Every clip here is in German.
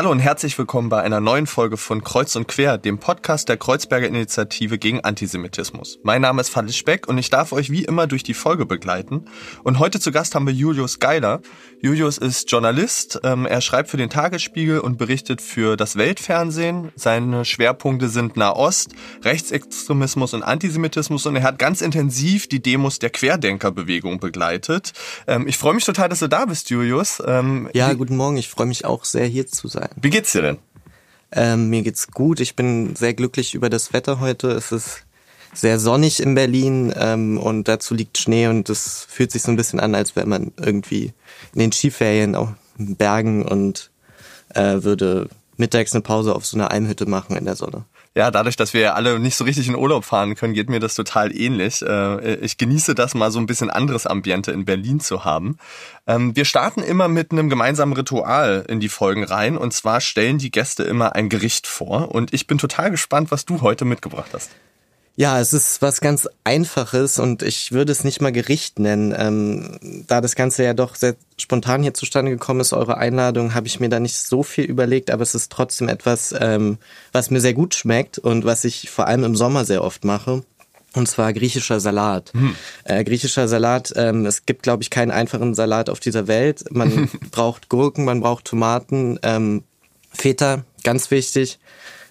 Hallo und herzlich willkommen bei einer neuen Folge von Kreuz und Quer, dem Podcast der Kreuzberger Initiative gegen Antisemitismus. Mein Name ist Fadil Speck und ich darf euch wie immer durch die Folge begleiten. Und heute zu Gast haben wir Julius Geiler. Julius ist Journalist, ähm, er schreibt für den Tagesspiegel und berichtet für das Weltfernsehen. Seine Schwerpunkte sind Nahost, Rechtsextremismus und Antisemitismus und er hat ganz intensiv die Demos der Querdenkerbewegung begleitet. Ähm, ich freue mich total, dass du da bist, Julius. Ähm, ja, guten Morgen, ich freue mich auch sehr hier zu sein. Wie geht's dir denn? Ähm, mir geht's gut. Ich bin sehr glücklich über das Wetter heute. Es ist sehr sonnig in Berlin ähm, und dazu liegt Schnee und es fühlt sich so ein bisschen an, als wäre man irgendwie in den Skiferien auf Bergen und äh, würde mittags eine Pause auf so einer Almhütte machen in der Sonne ja, dadurch, dass wir alle nicht so richtig in Urlaub fahren können, geht mir das total ähnlich. Äh, ich genieße das mal so ein bisschen anderes Ambiente in Berlin zu haben. Ähm, wir starten immer mit einem gemeinsamen Ritual in die Folgen rein und zwar stellen die Gäste immer ein Gericht vor und ich bin total gespannt, was du heute mitgebracht hast. Ja, es ist was ganz Einfaches und ich würde es nicht mal Gericht nennen. Ähm, da das Ganze ja doch sehr spontan hier zustande gekommen ist, eure Einladung, habe ich mir da nicht so viel überlegt, aber es ist trotzdem etwas, ähm, was mir sehr gut schmeckt und was ich vor allem im Sommer sehr oft mache. Und zwar griechischer Salat. Hm. Äh, griechischer Salat, ähm, es gibt, glaube ich, keinen einfachen Salat auf dieser Welt. Man braucht Gurken, man braucht Tomaten, ähm, Feta, ganz wichtig,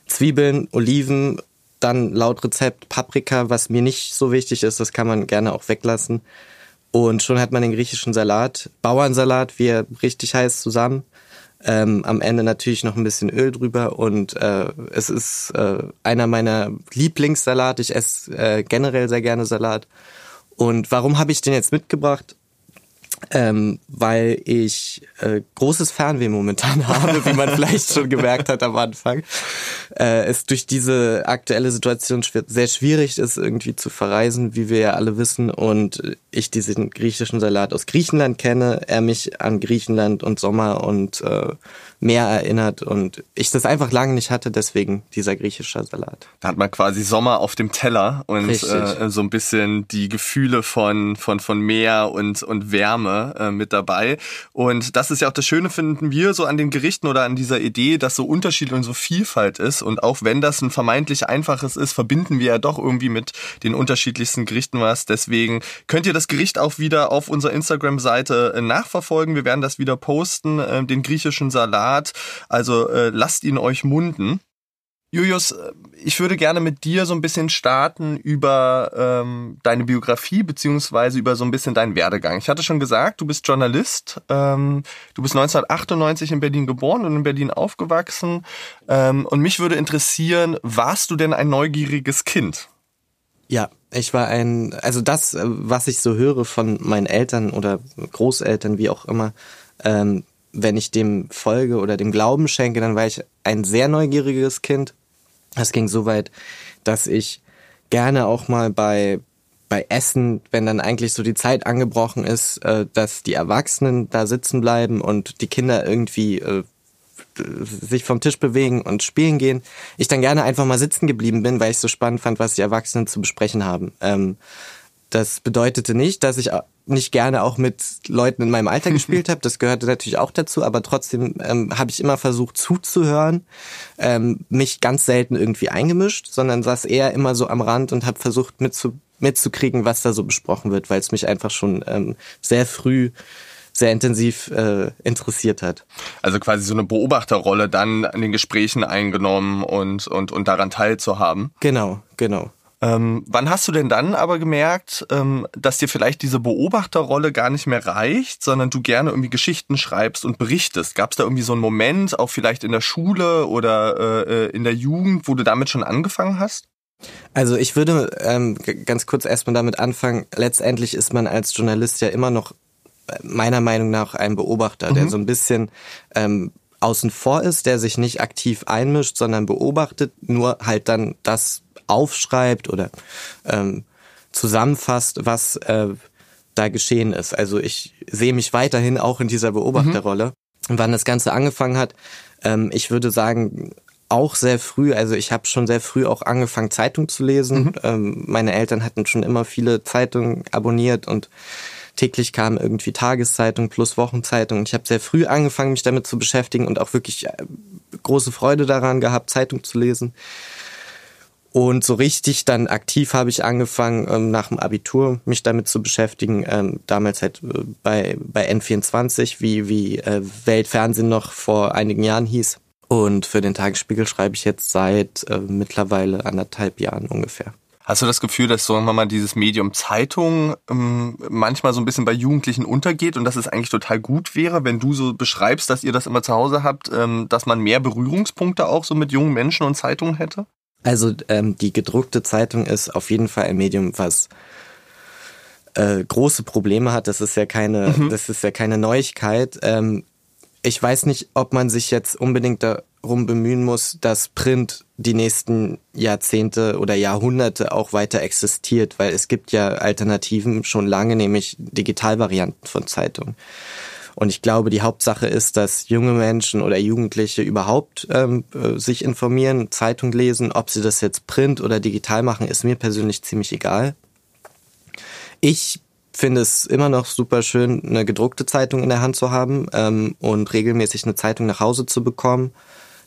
Zwiebeln, Oliven dann laut Rezept Paprika, was mir nicht so wichtig ist, das kann man gerne auch weglassen. Und schon hat man den griechischen Salat, Bauernsalat, wie er richtig heißt, zusammen. Ähm, am Ende natürlich noch ein bisschen Öl drüber und äh, es ist äh, einer meiner Lieblingssalat. Ich esse äh, generell sehr gerne Salat. Und warum habe ich den jetzt mitgebracht? Ähm, weil ich äh, großes Fernweh momentan habe, wie man vielleicht schon gemerkt hat am Anfang. Äh, es durch diese aktuelle Situation sehr schwierig ist, irgendwie zu verreisen, wie wir ja alle wissen. Und ich diesen griechischen Salat aus Griechenland kenne, er mich an Griechenland und Sommer und äh, Meer erinnert und ich das einfach lange nicht hatte, deswegen dieser griechische Salat. Da hat man quasi Sommer auf dem Teller und äh, so ein bisschen die Gefühle von, von, von Meer und, und Wärme äh, mit dabei. Und das ist ja auch das Schöne, finden wir, so an den Gerichten oder an dieser Idee, dass so Unterschied und so Vielfalt ist. Und auch wenn das ein vermeintlich einfaches ist, verbinden wir ja doch irgendwie mit den unterschiedlichsten Gerichten was. Deswegen könnt ihr das Gericht auch wieder auf unserer Instagram-Seite äh, nachverfolgen. Wir werden das wieder posten, äh, den griechischen Salat. Also äh, lasst ihn euch munden. Julius, äh, ich würde gerne mit dir so ein bisschen starten über ähm, deine Biografie beziehungsweise über so ein bisschen deinen Werdegang. Ich hatte schon gesagt, du bist Journalist. Ähm, du bist 1998 in Berlin geboren und in Berlin aufgewachsen. Ähm, und mich würde interessieren, warst du denn ein neugieriges Kind? Ja, ich war ein, also das, äh, was ich so höre von meinen Eltern oder Großeltern, wie auch immer, ähm, wenn ich dem folge oder dem Glauben schenke, dann war ich ein sehr neugieriges Kind. Es ging so weit, dass ich gerne auch mal bei bei Essen, wenn dann eigentlich so die Zeit angebrochen ist, äh, dass die Erwachsenen da sitzen bleiben und die Kinder irgendwie äh, sich vom Tisch bewegen und spielen gehen, ich dann gerne einfach mal sitzen geblieben bin, weil ich so spannend fand, was die Erwachsenen zu besprechen haben. Ähm, das bedeutete nicht, dass ich nicht gerne auch mit Leuten in meinem Alter gespielt habe. Das gehörte natürlich auch dazu, aber trotzdem ähm, habe ich immer versucht zuzuhören, ähm, mich ganz selten irgendwie eingemischt, sondern saß eher immer so am Rand und habe versucht mitzu mitzukriegen, was da so besprochen wird, weil es mich einfach schon ähm, sehr früh sehr intensiv äh, interessiert hat. Also quasi so eine Beobachterrolle dann an den Gesprächen eingenommen und, und, und daran teilzuhaben. Genau, genau. Ähm, wann hast du denn dann aber gemerkt, ähm, dass dir vielleicht diese Beobachterrolle gar nicht mehr reicht, sondern du gerne irgendwie Geschichten schreibst und berichtest? Gab es da irgendwie so einen Moment, auch vielleicht in der Schule oder äh, in der Jugend, wo du damit schon angefangen hast? Also ich würde ähm, ganz kurz erstmal damit anfangen, letztendlich ist man als Journalist ja immer noch äh, meiner Meinung nach ein Beobachter, mhm. der so ein bisschen ähm, außen vor ist, der sich nicht aktiv einmischt, sondern beobachtet, nur halt dann das aufschreibt oder ähm, zusammenfasst, was äh, da geschehen ist. Also ich sehe mich weiterhin auch in dieser Beobachterrolle. Mhm. Wann das Ganze angefangen hat, ähm, ich würde sagen, auch sehr früh, also ich habe schon sehr früh auch angefangen, Zeitung zu lesen. Mhm. Ähm, meine Eltern hatten schon immer viele Zeitungen abonniert und täglich kamen irgendwie Tageszeitung plus Wochenzeitung. Ich habe sehr früh angefangen, mich damit zu beschäftigen und auch wirklich äh, große Freude daran gehabt, Zeitung zu lesen. Und so richtig dann aktiv habe ich angefangen, ähm, nach dem Abitur mich damit zu beschäftigen. Ähm, damals halt äh, bei, bei N24, wie, wie äh, Weltfernsehen noch vor einigen Jahren hieß. Und für den Tagesspiegel schreibe ich jetzt seit äh, mittlerweile anderthalb Jahren ungefähr. Hast du das Gefühl, dass sagen wir mal dieses Medium Zeitung ähm, manchmal so ein bisschen bei Jugendlichen untergeht und dass es eigentlich total gut wäre, wenn du so beschreibst, dass ihr das immer zu Hause habt, ähm, dass man mehr Berührungspunkte auch so mit jungen Menschen und Zeitungen hätte? Also ähm, die gedruckte Zeitung ist auf jeden Fall ein Medium, was äh, große Probleme hat. Das ist ja keine, mhm. das ist ja keine Neuigkeit. Ähm, ich weiß nicht, ob man sich jetzt unbedingt darum bemühen muss, dass Print die nächsten Jahrzehnte oder Jahrhunderte auch weiter existiert, weil es gibt ja Alternativen schon lange, nämlich Digitalvarianten von Zeitungen. Und ich glaube, die Hauptsache ist, dass junge Menschen oder Jugendliche überhaupt ähm, äh, sich informieren, Zeitung lesen. Ob sie das jetzt print oder digital machen, ist mir persönlich ziemlich egal. Ich finde es immer noch super schön, eine gedruckte Zeitung in der Hand zu haben ähm, und regelmäßig eine Zeitung nach Hause zu bekommen,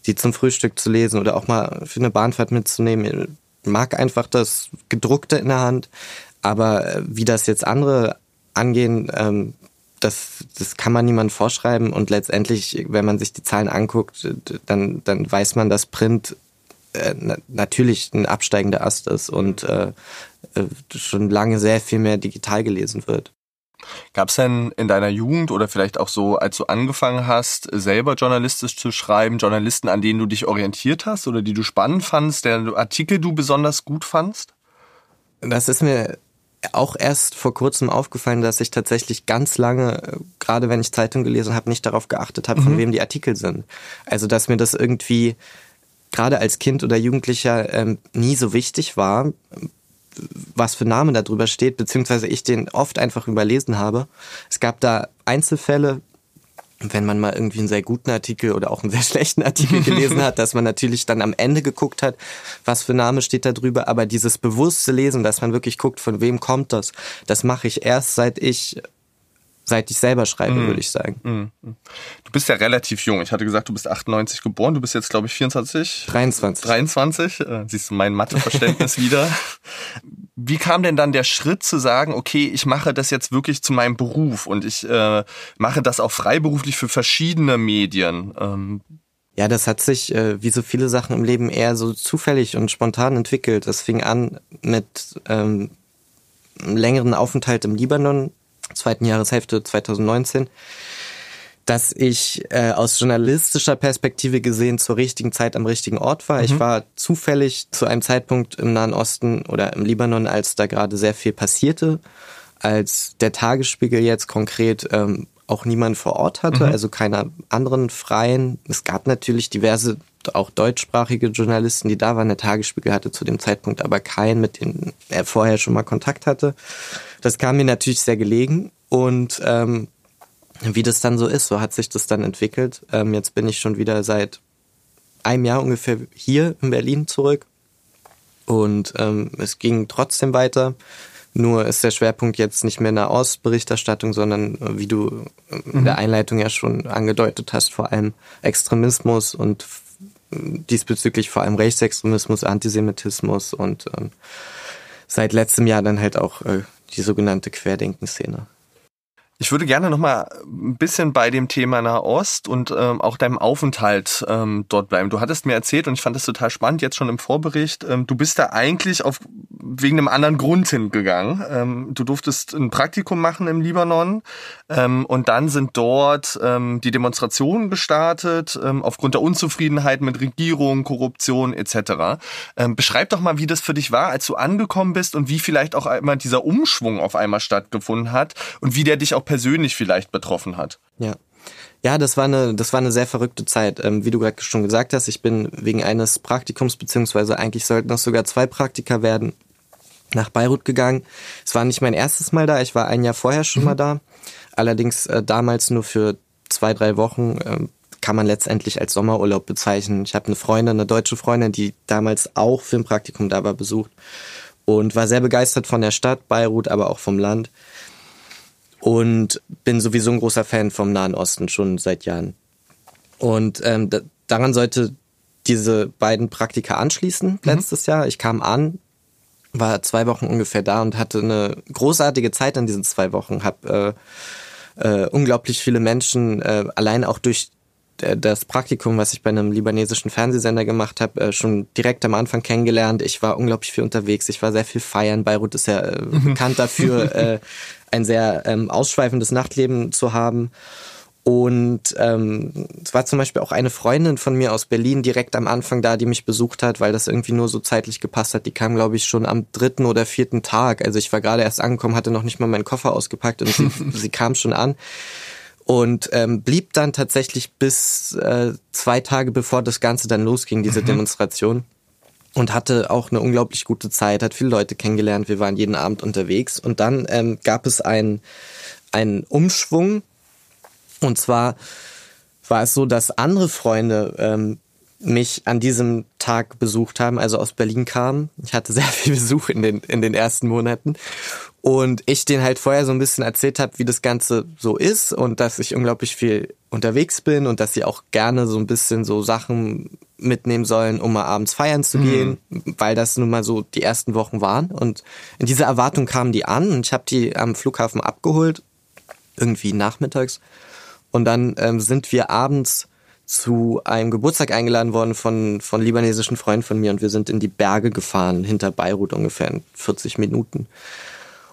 die zum Frühstück zu lesen oder auch mal für eine Bahnfahrt mitzunehmen. Ich mag einfach das gedruckte in der Hand, aber äh, wie das jetzt andere angehen, ähm, das, das kann man niemand vorschreiben und letztendlich, wenn man sich die Zahlen anguckt, dann, dann weiß man, dass Print äh, natürlich ein absteigender Ast ist und äh, äh, schon lange sehr viel mehr digital gelesen wird. Gab es denn in deiner Jugend oder vielleicht auch so, als du angefangen hast, selber journalistisch zu schreiben, Journalisten, an denen du dich orientiert hast oder die du spannend fandst, deren Artikel du besonders gut fandst? Das ist mir auch erst vor kurzem aufgefallen, dass ich tatsächlich ganz lange, äh, gerade wenn ich Zeitung gelesen habe, nicht darauf geachtet habe, mhm. von wem die Artikel sind. Also dass mir das irgendwie gerade als Kind oder Jugendlicher ähm, nie so wichtig war, was für Name da drüber steht, beziehungsweise ich den oft einfach überlesen habe. Es gab da Einzelfälle, wenn man mal irgendwie einen sehr guten Artikel oder auch einen sehr schlechten Artikel gelesen hat, dass man natürlich dann am Ende geguckt hat, was für Name steht da drüber. Aber dieses bewusste Lesen, dass man wirklich guckt, von wem kommt das, das mache ich erst seit ich seit ich selber schreibe, mm. würde ich sagen. Mm. Du bist ja relativ jung. Ich hatte gesagt, du bist 98 geboren. Du bist jetzt, glaube ich, 24? 23. 23. Äh, siehst du mein Matheverständnis wieder. Wie kam denn dann der Schritt zu sagen, okay, ich mache das jetzt wirklich zu meinem Beruf und ich äh, mache das auch freiberuflich für verschiedene Medien? Ähm, ja, das hat sich äh, wie so viele Sachen im Leben eher so zufällig und spontan entwickelt. Das fing an mit ähm, einem längeren Aufenthalt im Libanon zweiten Jahreshälfte 2019, dass ich äh, aus journalistischer Perspektive gesehen zur richtigen Zeit am richtigen Ort war. Mhm. Ich war zufällig zu einem Zeitpunkt im Nahen Osten oder im Libanon, als da gerade sehr viel passierte, als der Tagesspiegel jetzt konkret ähm, auch niemand vor Ort hatte, mhm. also keiner anderen freien. Es gab natürlich diverse auch deutschsprachige Journalisten, die da waren. Der Tagesspiegel hatte zu dem Zeitpunkt aber keinen, mit dem er vorher schon mal Kontakt hatte. Das kam mir natürlich sehr gelegen und ähm, wie das dann so ist, so hat sich das dann entwickelt. Ähm, jetzt bin ich schon wieder seit einem Jahr ungefähr hier in Berlin zurück und ähm, es ging trotzdem weiter. Nur ist der Schwerpunkt jetzt nicht mehr Nahostberichterstattung, sondern äh, wie du in mhm. der Einleitung ja schon angedeutet hast, vor allem Extremismus und diesbezüglich vor allem Rechtsextremismus, Antisemitismus und ähm, seit letztem Jahr dann halt auch äh, die sogenannte Querdenkenszene. Ich würde gerne noch mal ein bisschen bei dem Thema Nahost und ähm, auch deinem Aufenthalt ähm, dort bleiben. Du hattest mir erzählt und ich fand das total spannend jetzt schon im Vorbericht. Ähm, du bist da eigentlich auf wegen einem anderen Grund hingegangen. Ähm, du durftest ein Praktikum machen im Libanon ähm, und dann sind dort ähm, die Demonstrationen gestartet ähm, aufgrund der Unzufriedenheit mit Regierung, Korruption etc. Ähm, beschreib doch mal, wie das für dich war, als du angekommen bist und wie vielleicht auch einmal dieser Umschwung auf einmal stattgefunden hat und wie der dich auch persönlich vielleicht betroffen hat. Ja. Ja, das war eine, das war eine sehr verrückte Zeit. Ähm, wie du gerade schon gesagt hast, ich bin wegen eines Praktikums, beziehungsweise eigentlich sollten das sogar zwei Praktika werden, nach Beirut gegangen. Es war nicht mein erstes Mal da, ich war ein Jahr vorher schon mhm. mal da. Allerdings äh, damals nur für zwei, drei Wochen. Äh, kann man letztendlich als Sommerurlaub bezeichnen. Ich habe eine Freundin, eine deutsche Freundin, die damals auch für ein Praktikum da war, besucht und war sehr begeistert von der Stadt Beirut, aber auch vom Land. Und bin sowieso ein großer Fan vom Nahen Osten schon seit Jahren. Und ähm, da, daran sollte diese beiden Praktika anschließen mhm. letztes mhm. Jahr. Ich kam an, war zwei Wochen ungefähr da und hatte eine großartige Zeit in diesen zwei Wochen. Hab äh, äh, unglaublich viele Menschen äh, allein auch durch äh, das Praktikum, was ich bei einem libanesischen Fernsehsender gemacht habe, äh, schon direkt am Anfang kennengelernt. Ich war unglaublich viel unterwegs. Ich war sehr viel feiern. Beirut ist ja äh, mhm. bekannt dafür, ein sehr ähm, ausschweifendes Nachtleben zu haben. Und ähm, es war zum Beispiel auch eine Freundin von mir aus Berlin direkt am Anfang da, die mich besucht hat, weil das irgendwie nur so zeitlich gepasst hat. Die kam, glaube ich, schon am dritten oder vierten Tag. Also ich war gerade erst angekommen, hatte noch nicht mal meinen Koffer ausgepackt und sie, sie kam schon an und ähm, blieb dann tatsächlich bis äh, zwei Tage bevor das Ganze dann losging, diese mhm. Demonstration. Und hatte auch eine unglaublich gute Zeit, hat viele Leute kennengelernt, wir waren jeden Abend unterwegs. Und dann ähm, gab es einen, einen Umschwung und zwar war es so, dass andere Freunde ähm, mich an diesem Tag besucht haben, also aus Berlin kamen. Ich hatte sehr viel Besuch in den, in den ersten Monaten. Und ich denen halt vorher so ein bisschen erzählt habe, wie das Ganze so ist und dass ich unglaublich viel unterwegs bin und dass sie auch gerne so ein bisschen so Sachen mitnehmen sollen, um mal abends feiern zu gehen, mhm. weil das nun mal so die ersten Wochen waren. Und in dieser Erwartung kamen die an und ich habe die am Flughafen abgeholt, irgendwie nachmittags. Und dann ähm, sind wir abends zu einem Geburtstag eingeladen worden von, von libanesischen Freunden von mir und wir sind in die Berge gefahren, hinter Beirut ungefähr in 40 Minuten.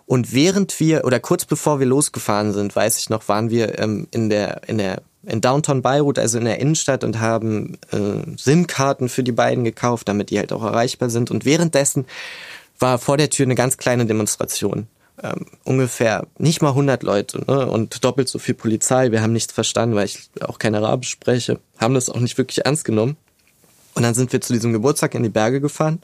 Und während wir, oder kurz bevor wir losgefahren sind, weiß ich noch, waren wir ähm, in der, in der, in Downtown Beirut, also in der Innenstadt und haben äh, SIM-Karten für die beiden gekauft, damit die halt auch erreichbar sind. Und währenddessen war vor der Tür eine ganz kleine Demonstration ähm, ungefähr nicht mal 100 Leute ne? und doppelt so viel Polizei. Wir haben nichts verstanden, weil ich auch kein Arabisch spreche, haben das auch nicht wirklich ernst genommen. Und dann sind wir zu diesem Geburtstag in die Berge gefahren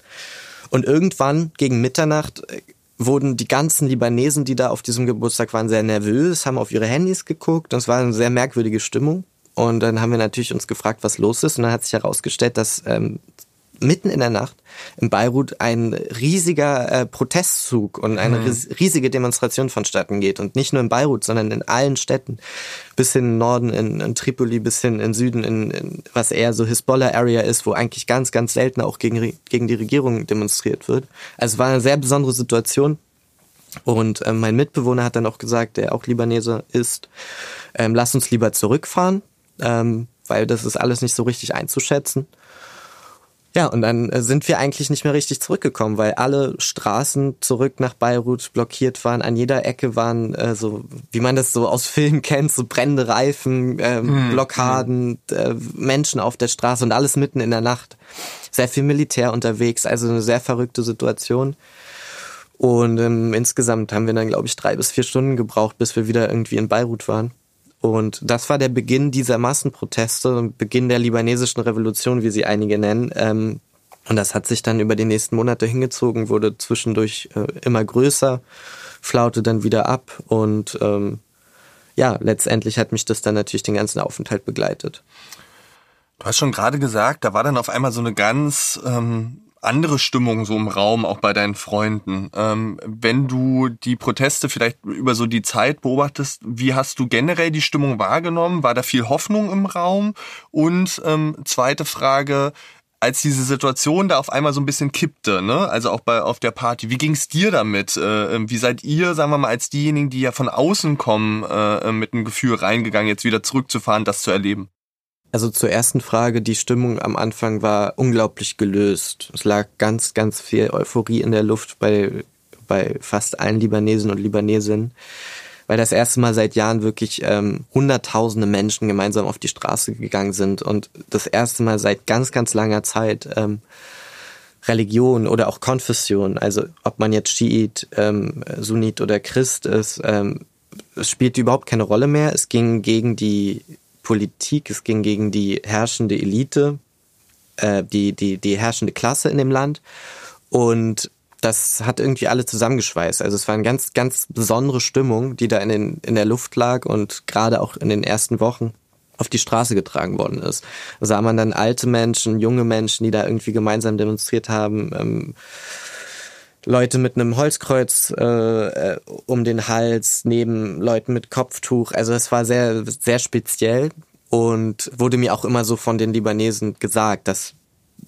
und irgendwann gegen Mitternacht äh, wurden die ganzen Libanesen, die da auf diesem Geburtstag waren, sehr nervös, haben auf ihre Handys geguckt es war eine sehr merkwürdige Stimmung. Und dann haben wir natürlich uns gefragt, was los ist. Und dann hat sich herausgestellt, dass ähm, mitten in der Nacht in Beirut ein riesiger äh, Protestzug und eine mhm. riesige Demonstration vonstatten geht. Und nicht nur in Beirut, sondern in allen Städten. Bis hin in Norden, in, in Tripoli, bis hin in Süden, in, in was eher so Hisbollah-Area ist, wo eigentlich ganz, ganz selten auch gegen, gegen die Regierung demonstriert wird. Also es war eine sehr besondere Situation. Und ähm, mein Mitbewohner hat dann auch gesagt, der auch Libanese ist, ähm, lass uns lieber zurückfahren, ähm, weil das ist alles nicht so richtig einzuschätzen. Ja, und dann äh, sind wir eigentlich nicht mehr richtig zurückgekommen, weil alle Straßen zurück nach Beirut blockiert waren. An jeder Ecke waren äh, so, wie man das so aus Filmen kennt, so brennende Reifen, äh, mhm. Blockaden, äh, Menschen auf der Straße und alles mitten in der Nacht. Sehr viel Militär unterwegs, also eine sehr verrückte Situation. Und ähm, insgesamt haben wir dann, glaube ich, drei bis vier Stunden gebraucht, bis wir wieder irgendwie in Beirut waren. Und das war der Beginn dieser Massenproteste, Beginn der libanesischen Revolution, wie sie einige nennen. Ähm, und das hat sich dann über die nächsten Monate hingezogen, wurde zwischendurch äh, immer größer, flaute dann wieder ab und ähm, ja, letztendlich hat mich das dann natürlich den ganzen Aufenthalt begleitet. Du hast schon gerade gesagt, da war dann auf einmal so eine ganz ähm, andere Stimmung so im Raum, auch bei deinen Freunden. Ähm, wenn du die Proteste vielleicht über so die Zeit beobachtest, wie hast du generell die Stimmung wahrgenommen? War da viel Hoffnung im Raum? Und ähm, zweite Frage, als diese Situation da auf einmal so ein bisschen kippte, ne? Also auch bei auf der Party. Wie ging's dir damit? Äh, wie seid ihr, sagen wir mal, als diejenigen, die ja von außen kommen, äh, mit einem Gefühl reingegangen, jetzt wieder zurückzufahren, das zu erleben? Also zur ersten Frage, die Stimmung am Anfang war unglaublich gelöst. Es lag ganz, ganz viel Euphorie in der Luft bei, bei fast allen Libanesen und Libanesinnen, weil das erste Mal seit Jahren wirklich ähm, hunderttausende Menschen gemeinsam auf die Straße gegangen sind und das erste Mal seit ganz, ganz langer Zeit ähm, Religion oder auch Konfession, also ob man jetzt Schiit, ähm, Sunnit oder Christ ist, ähm, es spielt überhaupt keine Rolle mehr. Es ging gegen die Politik, es ging gegen die herrschende Elite, äh, die, die, die herrschende Klasse in dem Land. Und das hat irgendwie alle zusammengeschweißt. Also es war eine ganz, ganz besondere Stimmung, die da in, den, in der Luft lag und gerade auch in den ersten Wochen. auf die Straße getragen worden ist. Da sah man dann alte Menschen, junge Menschen, die da irgendwie gemeinsam demonstriert haben. Ähm, Leute mit einem Holzkreuz äh, äh, um den Hals, neben Leuten mit Kopftuch. Also es war sehr, sehr speziell und wurde mir auch immer so von den Libanesen gesagt, dass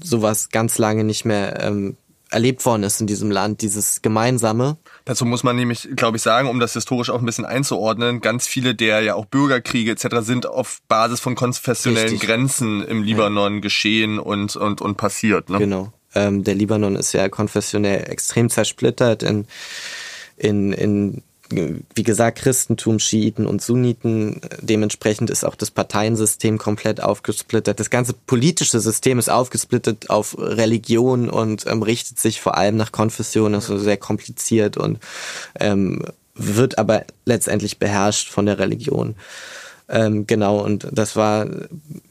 sowas ganz lange nicht mehr ähm, erlebt worden ist in diesem Land, dieses Gemeinsame. Dazu muss man nämlich, glaube ich, sagen, um das historisch auch ein bisschen einzuordnen, ganz viele der ja auch Bürgerkriege etc. sind auf Basis von konfessionellen Richtig. Grenzen im Libanon ja. geschehen und, und, und passiert. Ne? Genau. Ähm, der Libanon ist ja konfessionell extrem zersplittert in, in, in wie gesagt, Christentum, Schiiten und Sunniten. Dementsprechend ist auch das Parteiensystem komplett aufgesplittert. Das ganze politische System ist aufgesplittet auf Religion und ähm, richtet sich vor allem nach Konfession. Das ist sehr kompliziert und ähm, wird aber letztendlich beherrscht von der Religion. Ähm, genau, und das war,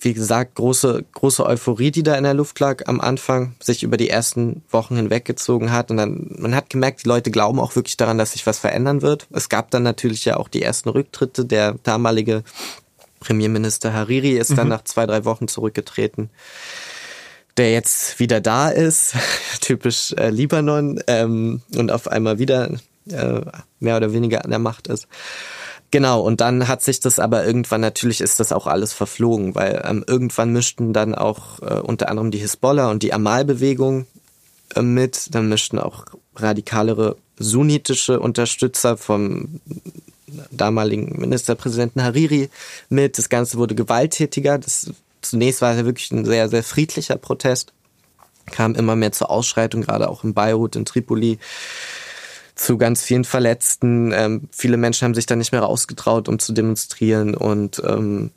wie gesagt, große, große Euphorie, die da in der Luft lag am Anfang, sich über die ersten Wochen hinweggezogen hat. Und dann, man hat gemerkt, die Leute glauben auch wirklich daran, dass sich was verändern wird. Es gab dann natürlich ja auch die ersten Rücktritte. Der damalige Premierminister Hariri ist dann mhm. nach zwei, drei Wochen zurückgetreten der jetzt wieder da ist, typisch äh, Libanon, ähm, und auf einmal wieder äh, mehr oder weniger an der Macht ist. Genau, und dann hat sich das aber irgendwann, natürlich ist das auch alles verflogen, weil ähm, irgendwann mischten dann auch äh, unter anderem die Hisbollah und die Amal-Bewegung äh, mit, dann mischten auch radikalere sunnitische Unterstützer vom damaligen Ministerpräsidenten Hariri mit. Das Ganze wurde gewalttätiger. Das, zunächst war es ja wirklich ein sehr, sehr friedlicher Protest. Kam immer mehr zur Ausschreitung, gerade auch in Beirut, in Tripoli zu ganz vielen Verletzten. Ähm, viele Menschen haben sich da nicht mehr rausgetraut, um zu demonstrieren und ähm,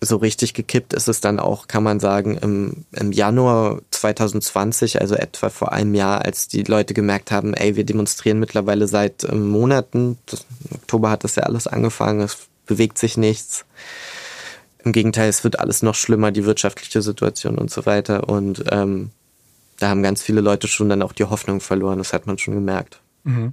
so richtig gekippt ist es dann auch, kann man sagen, im, im Januar 2020, also etwa vor einem Jahr, als die Leute gemerkt haben, ey, wir demonstrieren mittlerweile seit ähm, Monaten. Das, Im Oktober hat das ja alles angefangen, es bewegt sich nichts. Im Gegenteil, es wird alles noch schlimmer, die wirtschaftliche Situation und so weiter. Und ähm, da haben ganz viele Leute schon dann auch die Hoffnung verloren, das hat man schon gemerkt. Mhm.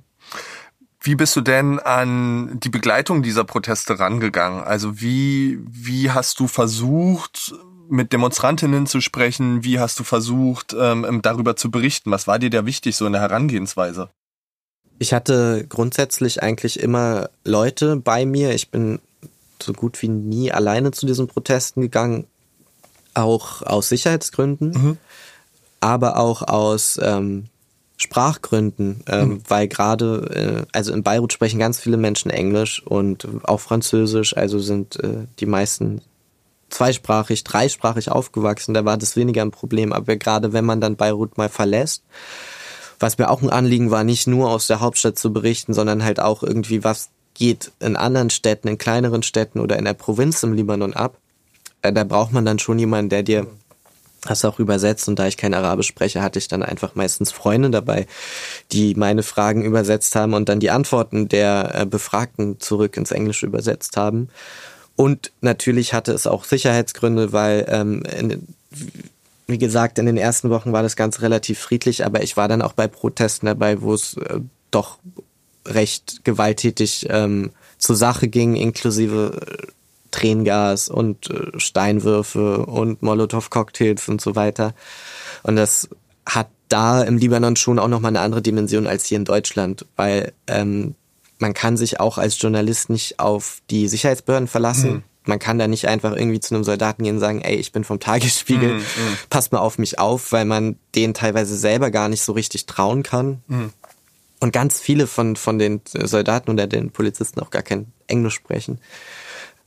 Wie bist du denn an die Begleitung dieser Proteste rangegangen? Also wie, wie hast du versucht, mit Demonstrantinnen zu sprechen? Wie hast du versucht, ähm, darüber zu berichten? Was war dir da wichtig so in der Herangehensweise? Ich hatte grundsätzlich eigentlich immer Leute bei mir. Ich bin so gut wie nie alleine zu diesen Protesten gegangen, auch aus Sicherheitsgründen, mhm. aber auch aus ähm, Sprachgründen, ähm, mhm. weil gerade, äh, also in Beirut sprechen ganz viele Menschen Englisch und auch Französisch, also sind äh, die meisten zweisprachig, dreisprachig aufgewachsen, da war das weniger ein Problem, aber gerade wenn man dann Beirut mal verlässt, was mir auch ein Anliegen war, nicht nur aus der Hauptstadt zu berichten, sondern halt auch irgendwie, was geht in anderen Städten, in kleineren Städten oder in der Provinz im Libanon ab, äh, da braucht man dann schon jemanden, der dir hast auch übersetzt und da ich kein Arabisch spreche, hatte ich dann einfach meistens Freunde dabei, die meine Fragen übersetzt haben und dann die Antworten der äh, Befragten zurück ins Englische übersetzt haben. Und natürlich hatte es auch Sicherheitsgründe, weil ähm, in, wie gesagt, in den ersten Wochen war das Ganze relativ friedlich, aber ich war dann auch bei Protesten dabei, wo es äh, doch recht gewalttätig ähm, zur Sache ging, inklusive Tränengas und äh, Steinwürfe und Molotow-Cocktails und so weiter. Und das hat da im Libanon schon auch nochmal eine andere Dimension als hier in Deutschland, weil ähm, man kann sich auch als Journalist nicht auf die Sicherheitsbehörden verlassen. Mhm. Man kann da nicht einfach irgendwie zu einem Soldaten gehen und sagen, ey, ich bin vom Tagesspiegel, mhm. mhm. passt mal auf mich auf, weil man denen teilweise selber gar nicht so richtig trauen kann. Mhm. Und ganz viele von, von den Soldaten oder den Polizisten auch gar kein Englisch sprechen.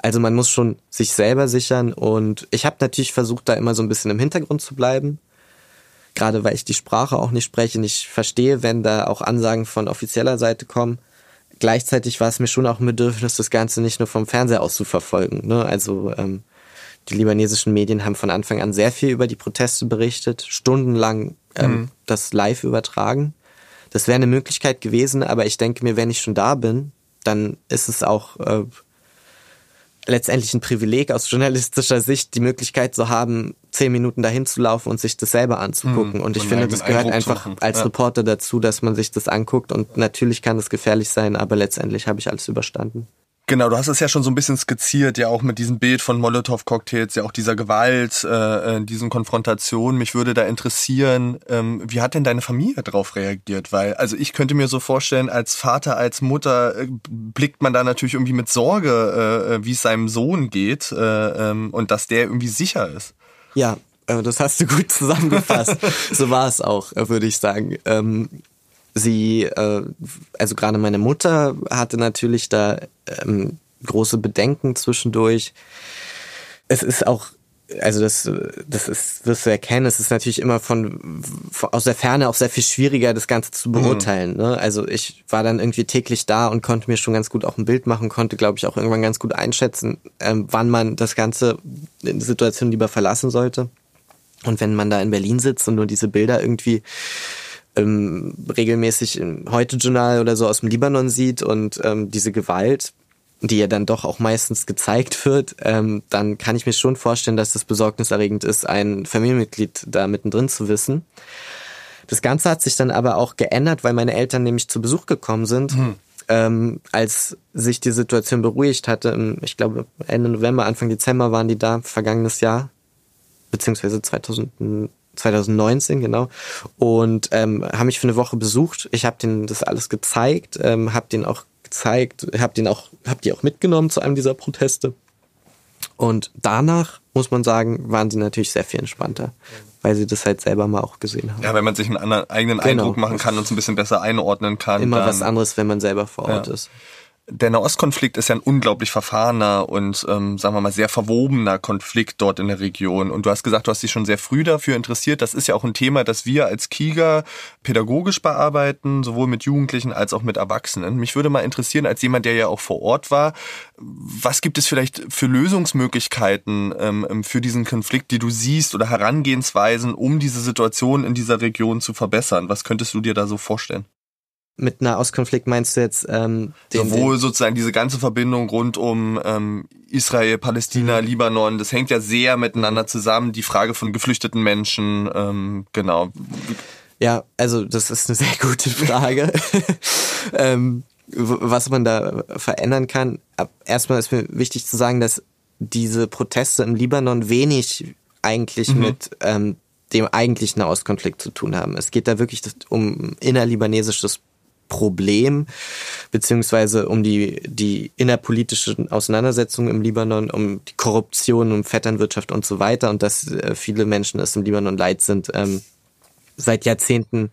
Also man muss schon sich selber sichern und ich habe natürlich versucht, da immer so ein bisschen im Hintergrund zu bleiben. Gerade weil ich die Sprache auch nicht spreche und ich verstehe, wenn da auch Ansagen von offizieller Seite kommen. Gleichzeitig war es mir schon auch ein Bedürfnis, das Ganze nicht nur vom Fernseher aus zu verfolgen. Ne? Also ähm, die libanesischen Medien haben von Anfang an sehr viel über die Proteste berichtet, stundenlang ähm, mhm. das live übertragen. Das wäre eine Möglichkeit gewesen, aber ich denke mir, wenn ich schon da bin, dann ist es auch äh, letztendlich ein Privileg aus journalistischer Sicht, die Möglichkeit zu haben, zehn Minuten dahin zu laufen und sich das selber anzugucken. Mhm. Und ich finde, das gehört einfach als ja. Reporter dazu, dass man sich das anguckt. Und natürlich kann es gefährlich sein, aber letztendlich habe ich alles überstanden. Genau, du hast es ja schon so ein bisschen skizziert, ja auch mit diesem Bild von Molotow-Cocktails, ja auch dieser Gewalt, äh, äh, diesen Konfrontationen. Mich würde da interessieren, ähm, wie hat denn deine Familie darauf reagiert? Weil, also ich könnte mir so vorstellen, als Vater, als Mutter äh, blickt man da natürlich irgendwie mit Sorge, äh, äh wie es seinem Sohn geht äh, ähm, und dass der irgendwie sicher ist. Ja, äh, das hast du gut zusammengefasst. so war es auch, würde ich sagen. Ähm, sie, äh, also gerade meine Mutter hatte natürlich da ähm, große Bedenken zwischendurch. Es ist auch, also das, das ist, wirst du erkennen, es ist natürlich immer von, von aus der Ferne auch sehr viel schwieriger, das Ganze zu mhm. beurteilen. Mhm. Ne? Also ich war dann irgendwie täglich da und konnte mir schon ganz gut auch ein Bild machen, konnte, glaube ich, auch irgendwann ganz gut einschätzen, ähm, wann man das Ganze in Situation lieber verlassen sollte. Und wenn man da in Berlin sitzt und nur diese Bilder irgendwie ähm, regelmäßig im Heute-Journal oder so aus dem Libanon sieht und ähm, diese Gewalt, die ja dann doch auch meistens gezeigt wird, ähm, dann kann ich mir schon vorstellen, dass das besorgniserregend ist, ein Familienmitglied da mittendrin zu wissen. Das Ganze hat sich dann aber auch geändert, weil meine Eltern nämlich zu Besuch gekommen sind. Hm. Ähm, als sich die Situation beruhigt hatte, ich glaube Ende November, Anfang Dezember waren die da, vergangenes Jahr, beziehungsweise 2000, 2019, genau. Und ähm, haben mich für eine Woche besucht. Ich habe denen das alles gezeigt, ähm, habe denen auch gezeigt, habe den auch, hab die auch mitgenommen zu einem dieser Proteste. Und danach, muss man sagen, waren sie natürlich sehr viel entspannter, weil sie das halt selber mal auch gesehen haben. Ja, wenn man sich einen anderen, eigenen genau. Eindruck machen kann und es ein bisschen besser einordnen kann. Immer was anderes, wenn man selber vor Ort ja. ist der Nahostkonflikt ist ja ein unglaublich verfahrener und, ähm, sagen wir mal, sehr verwobener Konflikt dort in der Region. Und du hast gesagt, du hast dich schon sehr früh dafür interessiert. Das ist ja auch ein Thema, das wir als Kiga pädagogisch bearbeiten, sowohl mit Jugendlichen als auch mit Erwachsenen. Mich würde mal interessieren, als jemand, der ja auch vor Ort war, was gibt es vielleicht für Lösungsmöglichkeiten ähm, für diesen Konflikt, die du siehst oder Herangehensweisen, um diese Situation in dieser Region zu verbessern? Was könntest du dir da so vorstellen? Mit einer Auskonflikt meinst du jetzt ähm, den, Sowohl sozusagen diese ganze Verbindung rund um ähm, Israel, Palästina, mhm. Libanon, das hängt ja sehr miteinander zusammen. Die Frage von geflüchteten Menschen, ähm, genau. Ja, also das ist eine sehr gute Frage. ähm, was man da verändern kann. Erstmal ist mir wichtig zu sagen, dass diese Proteste im Libanon wenig eigentlich mhm. mit ähm, dem eigentlichen Auskonflikt zu tun haben. Es geht da wirklich um innerlibanesisches Problem, beziehungsweise um die, die innerpolitischen Auseinandersetzungen im Libanon, um die Korruption, um Vetternwirtschaft und so weiter und dass äh, viele Menschen es im Libanon leid sind, ähm, seit Jahrzehnten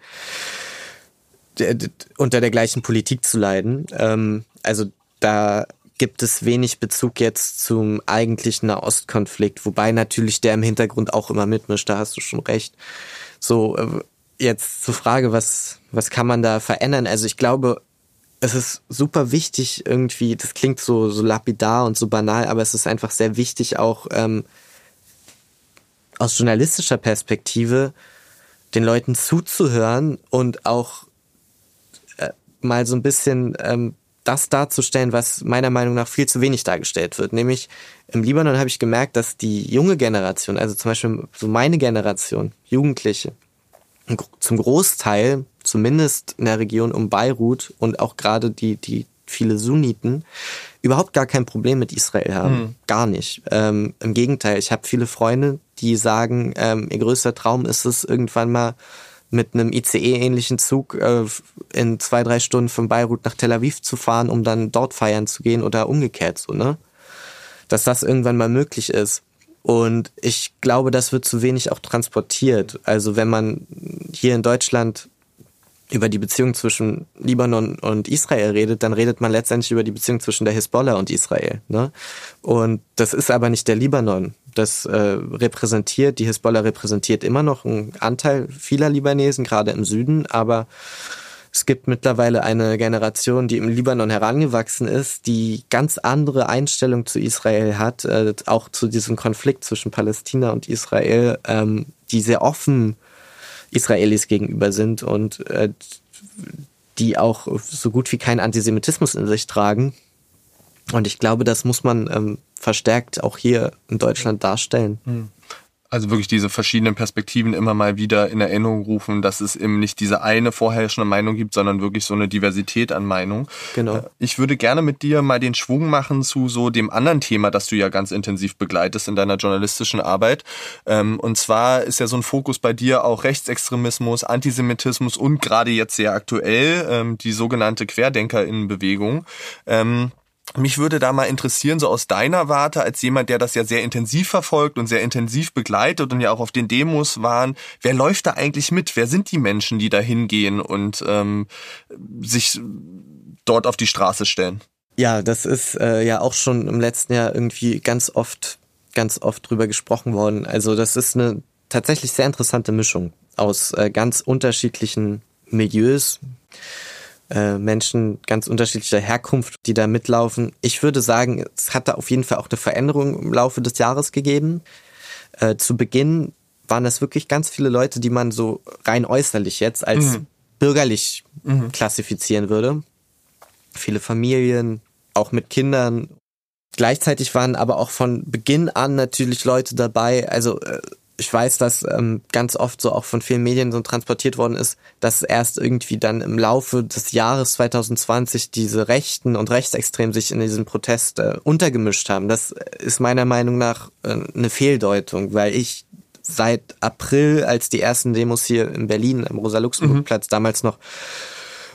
unter der gleichen Politik zu leiden. Ähm, also da gibt es wenig Bezug jetzt zum eigentlichen Nahostkonflikt, wobei natürlich der im Hintergrund auch immer mitmischt, da hast du schon recht. So, äh, jetzt zur Frage, was, was kann man da verändern? Also ich glaube, es ist super wichtig irgendwie, das klingt so, so lapidar und so banal, aber es ist einfach sehr wichtig auch ähm, aus journalistischer Perspektive den Leuten zuzuhören und auch äh, mal so ein bisschen ähm, das darzustellen, was meiner Meinung nach viel zu wenig dargestellt wird. Nämlich im Libanon habe ich gemerkt, dass die junge Generation, also zum Beispiel so meine Generation, Jugendliche, zum Großteil, zumindest in der Region um Beirut und auch gerade die, die viele Sunniten, überhaupt gar kein Problem mit Israel haben. Mhm. Gar nicht. Ähm, Im Gegenteil, ich habe viele Freunde, die sagen, ähm, ihr größter Traum ist es, irgendwann mal mit einem ICE-ähnlichen Zug äh, in zwei, drei Stunden von Beirut nach Tel Aviv zu fahren, um dann dort feiern zu gehen oder umgekehrt so, ne? Dass das irgendwann mal möglich ist. Und ich glaube, das wird zu wenig auch transportiert. Also wenn man hier in Deutschland über die Beziehung zwischen Libanon und Israel redet, dann redet man letztendlich über die Beziehung zwischen der Hisbollah und Israel. Ne? Und das ist aber nicht der Libanon. Das äh, repräsentiert, die Hisbollah repräsentiert immer noch einen Anteil vieler Libanesen, gerade im Süden, aber es gibt mittlerweile eine Generation, die im Libanon herangewachsen ist, die ganz andere Einstellung zu Israel hat, äh, auch zu diesem Konflikt zwischen Palästina und Israel, ähm, die sehr offen Israelis gegenüber sind und äh, die auch so gut wie keinen Antisemitismus in sich tragen. Und ich glaube, das muss man ähm, verstärkt auch hier in Deutschland darstellen. Hm. Also wirklich diese verschiedenen Perspektiven immer mal wieder in Erinnerung rufen, dass es eben nicht diese eine vorherrschende Meinung gibt, sondern wirklich so eine Diversität an Meinung. Genau. Äh, ich würde gerne mit dir mal den Schwung machen zu so dem anderen Thema, das du ja ganz intensiv begleitest in deiner journalistischen Arbeit. Ähm, und zwar ist ja so ein Fokus bei dir auch Rechtsextremismus, Antisemitismus und gerade jetzt sehr aktuell ähm, die sogenannte Querdenkerinnenbewegung. Ähm, mich würde da mal interessieren, so aus deiner Warte, als jemand, der das ja sehr intensiv verfolgt und sehr intensiv begleitet und ja auch auf den Demos waren, wer läuft da eigentlich mit? Wer sind die Menschen, die da hingehen und ähm, sich dort auf die Straße stellen? Ja, das ist äh, ja auch schon im letzten Jahr irgendwie ganz oft, ganz oft drüber gesprochen worden. Also das ist eine tatsächlich sehr interessante Mischung aus äh, ganz unterschiedlichen Milieus. Äh, Menschen ganz unterschiedlicher Herkunft, die da mitlaufen. Ich würde sagen, es hat da auf jeden Fall auch eine Veränderung im Laufe des Jahres gegeben. Äh, zu Beginn waren das wirklich ganz viele Leute, die man so rein äußerlich jetzt als mhm. bürgerlich mhm. klassifizieren würde. Viele Familien, auch mit Kindern. Gleichzeitig waren aber auch von Beginn an natürlich Leute dabei, also äh, ich weiß, dass ähm, ganz oft so auch von vielen Medien so transportiert worden ist, dass erst irgendwie dann im Laufe des Jahres 2020 diese Rechten und Rechtsextremen sich in diesem Protest äh, untergemischt haben. Das ist meiner Meinung nach äh, eine Fehldeutung, weil ich seit April, als die ersten Demos hier in Berlin am Rosa-Luxemburg-Platz mhm. damals noch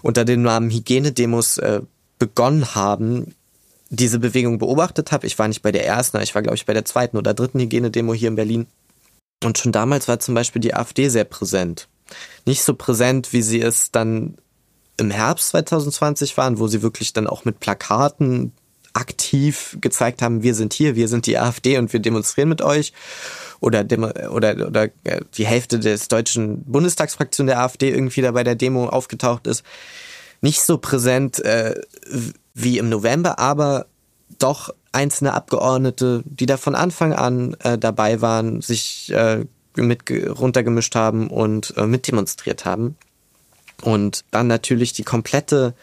unter dem Namen Hygienedemos äh, begonnen haben, diese Bewegung beobachtet habe. Ich war nicht bei der ersten, ich war glaube ich bei der zweiten oder dritten Hygienedemo hier in Berlin und schon damals war zum Beispiel die AfD sehr präsent. Nicht so präsent, wie sie es dann im Herbst 2020 waren, wo sie wirklich dann auch mit Plakaten aktiv gezeigt haben, wir sind hier, wir sind die AfD und wir demonstrieren mit euch. Oder, oder, oder äh, die Hälfte des deutschen Bundestagsfraktion der AfD irgendwie da bei der Demo aufgetaucht ist. Nicht so präsent äh, wie im November, aber doch einzelne Abgeordnete, die da von Anfang an äh, dabei waren, sich äh, mit runtergemischt haben und äh, mitdemonstriert haben. Und dann natürlich die komplette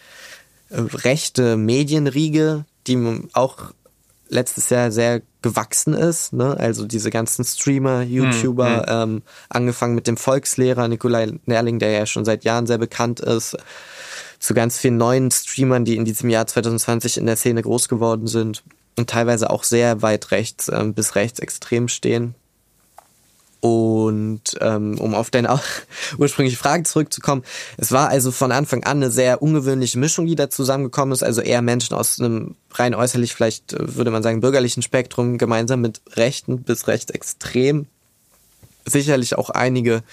äh, rechte Medienriege, die auch letztes Jahr sehr gewachsen ist. Ne? Also diese ganzen Streamer, YouTuber, mhm. ähm, angefangen mit dem Volkslehrer Nikolai Nerling, der ja schon seit Jahren sehr bekannt ist, zu ganz vielen neuen Streamern, die in diesem Jahr 2020 in der Szene groß geworden sind und teilweise auch sehr weit rechts äh, bis rechts extrem stehen. Und ähm, um auf deine ursprüngliche Frage zurückzukommen, es war also von Anfang an eine sehr ungewöhnliche Mischung, die da zusammengekommen ist. Also eher Menschen aus einem rein äußerlich, vielleicht äh, würde man sagen, bürgerlichen Spektrum, gemeinsam mit Rechten bis rechtsextrem. Sicherlich auch einige,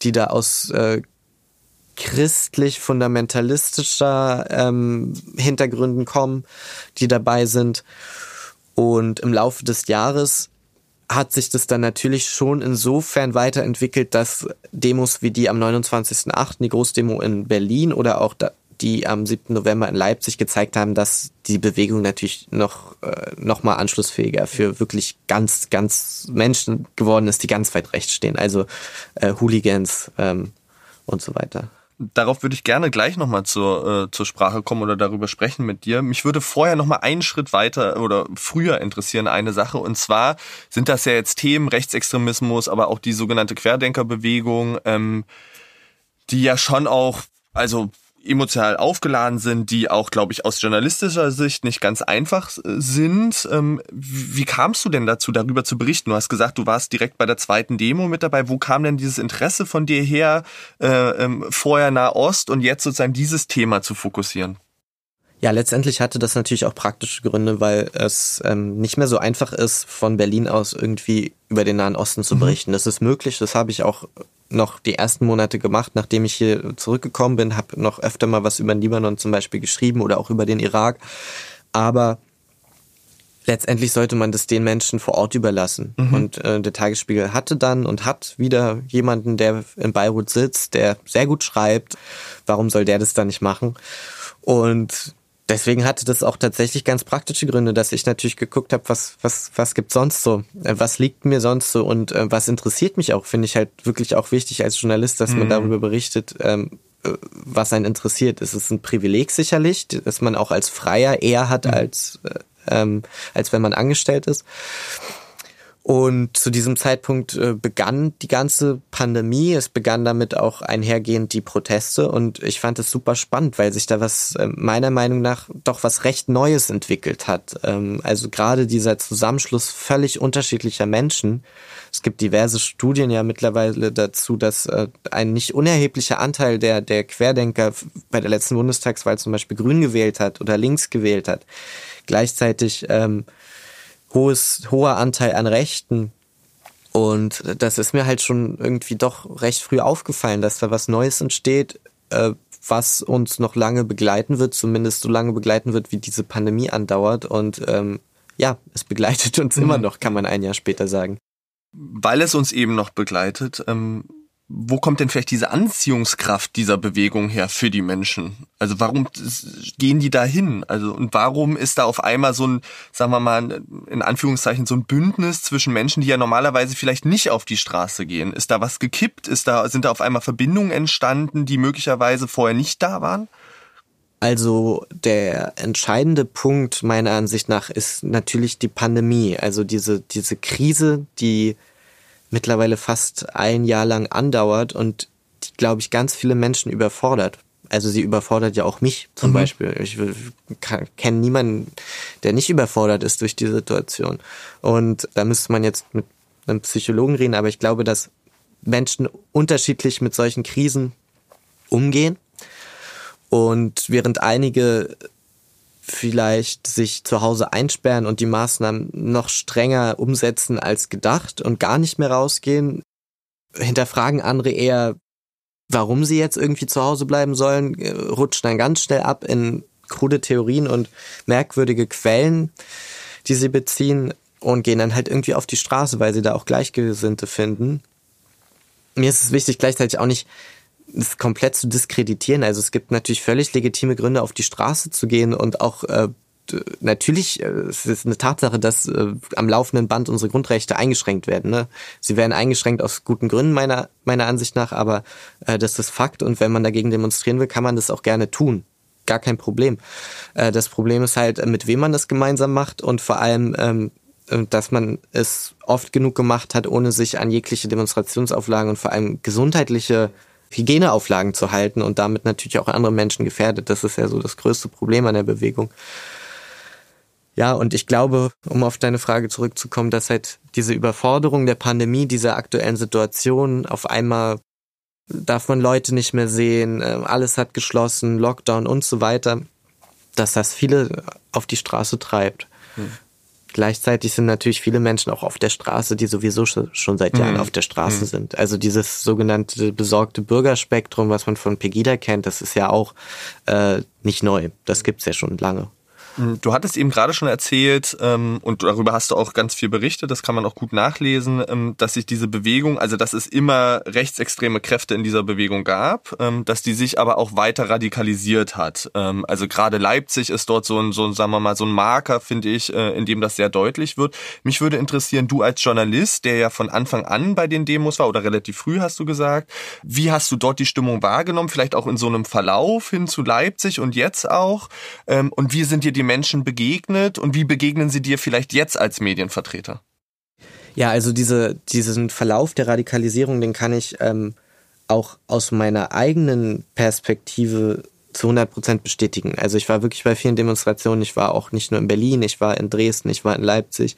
die da aus äh, christlich-fundamentalistischer ähm, Hintergründen kommen, die dabei sind. Und im Laufe des Jahres hat sich das dann natürlich schon insofern weiterentwickelt, dass Demos wie die am 29.08., die Großdemo in Berlin oder auch die am 7. November in Leipzig gezeigt haben, dass die Bewegung natürlich noch, äh, noch mal anschlussfähiger für wirklich ganz, ganz Menschen geworden ist, die ganz weit rechts stehen. Also äh, Hooligans ähm, und so weiter. Darauf würde ich gerne gleich nochmal zur, äh, zur Sprache kommen oder darüber sprechen mit dir. Mich würde vorher nochmal einen Schritt weiter oder früher interessieren eine Sache. Und zwar sind das ja jetzt Themen Rechtsextremismus, aber auch die sogenannte Querdenkerbewegung, ähm, die ja schon auch, also emotional aufgeladen sind, die auch, glaube ich, aus journalistischer Sicht nicht ganz einfach sind. Ähm, wie kamst du denn dazu, darüber zu berichten? Du hast gesagt, du warst direkt bei der zweiten Demo mit dabei. Wo kam denn dieses Interesse von dir her, äh, ähm, vorher Nahost und jetzt sozusagen dieses Thema zu fokussieren? Ja, letztendlich hatte das natürlich auch praktische Gründe, weil es ähm, nicht mehr so einfach ist, von Berlin aus irgendwie über den Nahen Osten zu mhm. berichten. Mhm. Das ist möglich, das habe ich auch noch die ersten Monate gemacht, nachdem ich hier zurückgekommen bin, habe noch öfter mal was über den Libanon zum Beispiel geschrieben oder auch über den Irak. Aber letztendlich sollte man das den Menschen vor Ort überlassen. Mhm. Und äh, der Tagesspiegel hatte dann und hat wieder jemanden, der in Beirut sitzt, der sehr gut schreibt. Warum soll der das dann nicht machen? Und deswegen hatte das auch tatsächlich ganz praktische Gründe, dass ich natürlich geguckt habe, was, was, was gibt's sonst so? Äh, was liegt mir sonst so? Und äh, was interessiert mich auch, finde ich halt wirklich auch wichtig als Journalist, dass mhm. man darüber berichtet, ähm, äh, was einen interessiert. Es ist ein Privileg sicherlich, dass man auch als Freier eher hat, mhm. als, äh, ähm, als wenn man angestellt ist. Und zu diesem Zeitpunkt äh, begann die ganze Pandemie. Es begann damit auch einhergehend die Proteste. Und ich fand es super spannend, weil sich da was äh, meiner Meinung nach doch was recht Neues entwickelt hat. Ähm, also gerade dieser Zusammenschluss völlig unterschiedlicher Menschen. Es gibt diverse Studien ja mittlerweile dazu, dass äh, ein nicht unerheblicher Anteil der, der Querdenker bei der letzten Bundestagswahl zum Beispiel grün gewählt hat oder links gewählt hat. Gleichzeitig ähm, hohes, hoher Anteil an Rechten. Und das ist mir halt schon irgendwie doch recht früh aufgefallen, dass da was Neues entsteht, äh, was uns noch lange begleiten wird, zumindest so lange begleiten wird, wie diese Pandemie andauert. Und ähm, ja, es begleitet uns mhm. immer noch, kann man ein Jahr später sagen. Weil es uns eben noch begleitet, ähm, wo kommt denn vielleicht diese Anziehungskraft dieser Bewegung her für die Menschen? Also warum gehen die da hin? Also und warum ist da auf einmal so ein, sagen wir mal, in Anführungszeichen so ein Bündnis zwischen Menschen, die ja normalerweise vielleicht nicht auf die Straße gehen? Ist da was gekippt? Ist da, sind da auf einmal Verbindungen entstanden, die möglicherweise vorher nicht da waren? Also der entscheidende Punkt meiner Ansicht nach ist natürlich die Pandemie. Also diese, diese Krise, die mittlerweile fast ein Jahr lang andauert und die, glaube ich, ganz viele Menschen überfordert. Also sie überfordert ja auch mich zum mhm. Beispiel. Ich kenne niemanden, der nicht überfordert ist durch die Situation. Und da müsste man jetzt mit einem Psychologen reden, aber ich glaube, dass Menschen unterschiedlich mit solchen Krisen umgehen. Und während einige vielleicht sich zu Hause einsperren und die Maßnahmen noch strenger umsetzen als gedacht und gar nicht mehr rausgehen, hinterfragen andere eher, warum sie jetzt irgendwie zu Hause bleiben sollen, äh, rutschen dann ganz schnell ab in krude Theorien und merkwürdige Quellen, die sie beziehen und gehen dann halt irgendwie auf die Straße, weil sie da auch Gleichgesinnte finden. Mir ist es wichtig, gleichzeitig auch nicht das komplett zu diskreditieren. Also es gibt natürlich völlig legitime Gründe, auf die Straße zu gehen und auch äh, natürlich äh, es ist eine Tatsache, dass äh, am laufenden Band unsere Grundrechte eingeschränkt werden. Ne? Sie werden eingeschränkt aus guten Gründen meiner meiner Ansicht nach, aber äh, das ist Fakt und wenn man dagegen demonstrieren will, kann man das auch gerne tun. Gar kein Problem. Äh, das Problem ist halt, mit wem man das gemeinsam macht und vor allem ähm, äh, dass man es oft genug gemacht hat, ohne sich an jegliche Demonstrationsauflagen und vor allem gesundheitliche Hygieneauflagen zu halten und damit natürlich auch andere Menschen gefährdet. Das ist ja so das größte Problem an der Bewegung. Ja, und ich glaube, um auf deine Frage zurückzukommen, dass halt diese Überforderung der Pandemie, dieser aktuellen Situation auf einmal darf man Leute nicht mehr sehen, äh, alles hat geschlossen, Lockdown und so weiter, dass das viele auf die Straße treibt. Hm. Gleichzeitig sind natürlich viele Menschen auch auf der Straße, die sowieso schon seit Jahren mhm. auf der Straße mhm. sind. Also dieses sogenannte besorgte Bürgerspektrum, was man von Pegida kennt, das ist ja auch äh, nicht neu. Das gibt's ja schon lange. Mhm. Du hattest eben gerade schon erzählt, ähm, und darüber hast du auch ganz viel berichtet, das kann man auch gut nachlesen, ähm, dass sich diese Bewegung, also dass es immer rechtsextreme Kräfte in dieser Bewegung gab, ähm, dass die sich aber auch weiter radikalisiert hat. Also gerade Leipzig ist dort so ein, so ein, sagen wir mal, so ein Marker, finde ich, äh, in dem das sehr deutlich wird. Mich würde interessieren, du als Journalist, der ja von Anfang an bei den Demos war, oder relativ früh hast du gesagt, wie hast du dort die Stimmung wahrgenommen? Vielleicht auch in so einem Verlauf hin zu Leipzig und jetzt auch? Und wie sind dir die Menschen begegnet und wie begegnen sie dir vielleicht jetzt als Medienvertreter? Ja, also diese, diesen Verlauf der Radikalisierung, den kann ich ähm, auch aus meiner eigenen Perspektive zu 100 Prozent bestätigen. Also ich war wirklich bei vielen Demonstrationen. Ich war auch nicht nur in Berlin, ich war in Dresden, ich war in Leipzig,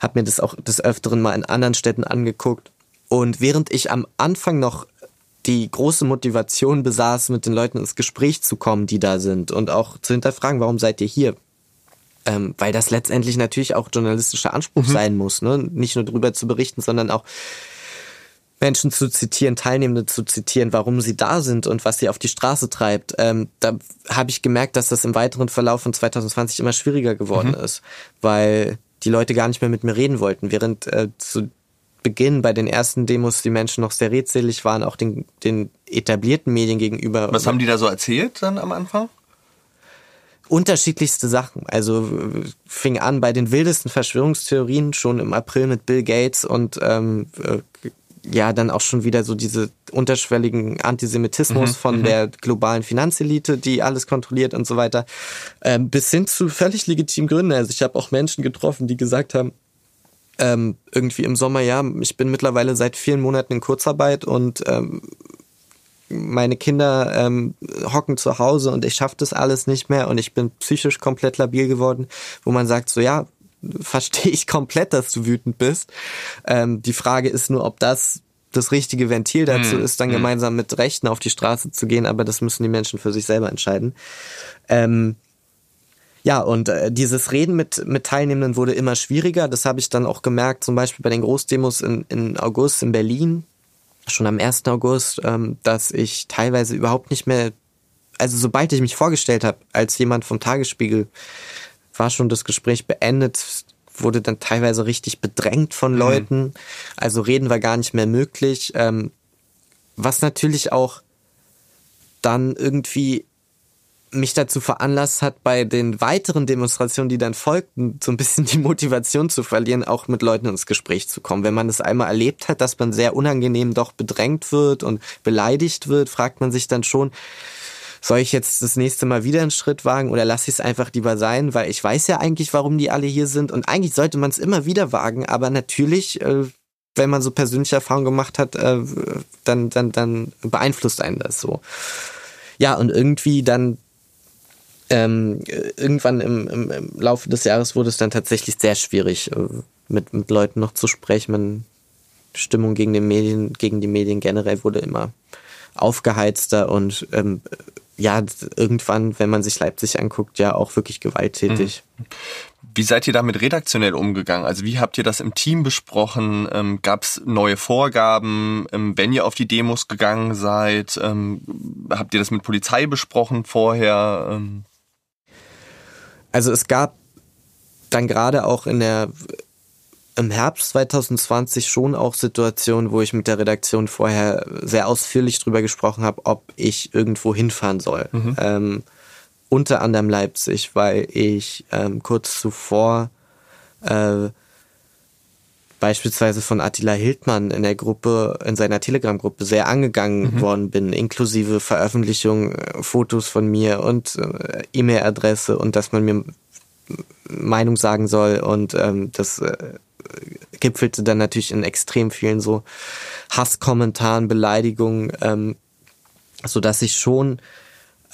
habe mir das auch des Öfteren mal in anderen Städten angeguckt. Und während ich am Anfang noch die große Motivation besaß, mit den Leuten ins Gespräch zu kommen, die da sind und auch zu hinterfragen, warum seid ihr hier? Ähm, weil das letztendlich natürlich auch journalistischer Anspruch mhm. sein muss, ne? nicht nur darüber zu berichten, sondern auch Menschen zu zitieren, Teilnehmende zu zitieren, warum sie da sind und was sie auf die Straße treibt. Ähm, da habe ich gemerkt, dass das im weiteren Verlauf von 2020 immer schwieriger geworden mhm. ist, weil die Leute gar nicht mehr mit mir reden wollten, während äh, zu Beginn bei den ersten Demos die Menschen noch sehr redselig waren, auch den, den etablierten Medien gegenüber. Was haben die da so erzählt dann am Anfang? Unterschiedlichste Sachen. Also fing an bei den wildesten Verschwörungstheorien schon im April mit Bill Gates und ähm, äh, ja, dann auch schon wieder so diese unterschwelligen Antisemitismus mhm, von mhm. der globalen Finanzelite, die alles kontrolliert und so weiter, ähm, bis hin zu völlig legitimen Gründen. Also ich habe auch Menschen getroffen, die gesagt haben, ähm, irgendwie im Sommer, ja, ich bin mittlerweile seit vielen Monaten in Kurzarbeit und ähm, meine Kinder ähm, hocken zu Hause und ich schaffe das alles nicht mehr und ich bin psychisch komplett labil geworden, wo man sagt, so ja, verstehe ich komplett, dass du wütend bist. Ähm, die Frage ist nur, ob das das richtige Ventil dazu hm, ist, dann hm. gemeinsam mit Rechten auf die Straße zu gehen, aber das müssen die Menschen für sich selber entscheiden. Ähm, ja, und äh, dieses Reden mit, mit Teilnehmenden wurde immer schwieriger. Das habe ich dann auch gemerkt, zum Beispiel bei den Großdemos in, in August in Berlin schon am 1. August, ähm, dass ich teilweise überhaupt nicht mehr, also sobald ich mich vorgestellt habe als jemand vom Tagesspiegel, war schon das Gespräch beendet, wurde dann teilweise richtig bedrängt von mhm. Leuten. Also reden war gar nicht mehr möglich. Ähm, was natürlich auch dann irgendwie mich dazu veranlasst hat, bei den weiteren Demonstrationen, die dann folgten, so ein bisschen die Motivation zu verlieren, auch mit Leuten ins Gespräch zu kommen. Wenn man es einmal erlebt hat, dass man sehr unangenehm doch bedrängt wird und beleidigt wird, fragt man sich dann schon, soll ich jetzt das nächste Mal wieder einen Schritt wagen oder lasse ich es einfach lieber sein, weil ich weiß ja eigentlich, warum die alle hier sind und eigentlich sollte man es immer wieder wagen, aber natürlich, äh, wenn man so persönliche Erfahrungen gemacht hat, äh, dann, dann, dann beeinflusst einen das so. Ja, und irgendwie dann ähm, irgendwann im, im, im Laufe des Jahres wurde es dann tatsächlich sehr schwierig, äh, mit, mit Leuten noch zu sprechen. Man, Stimmung gegen die Medien, gegen die Medien generell wurde immer aufgeheizter und ähm, ja, irgendwann, wenn man sich Leipzig anguckt, ja auch wirklich gewalttätig. Mhm. Wie seid ihr damit redaktionell umgegangen? Also wie habt ihr das im Team besprochen? Ähm, Gab es neue Vorgaben, ähm, wenn ihr auf die Demos gegangen seid? Ähm, habt ihr das mit Polizei besprochen vorher? Ähm also es gab dann gerade auch in der im Herbst 2020 schon auch Situationen, wo ich mit der Redaktion vorher sehr ausführlich drüber gesprochen habe, ob ich irgendwo hinfahren soll. Mhm. Ähm, unter anderem Leipzig, weil ich ähm, kurz zuvor äh, beispielsweise von Attila Hildmann in der Gruppe, in seiner Telegram-Gruppe sehr angegangen mhm. worden bin, inklusive Veröffentlichung, äh, Fotos von mir und äh, E-Mail-Adresse und dass man mir Meinung sagen soll und ähm, das äh, gipfelte dann natürlich in extrem vielen so Hasskommentaren, Beleidigungen, ähm, so dass ich schon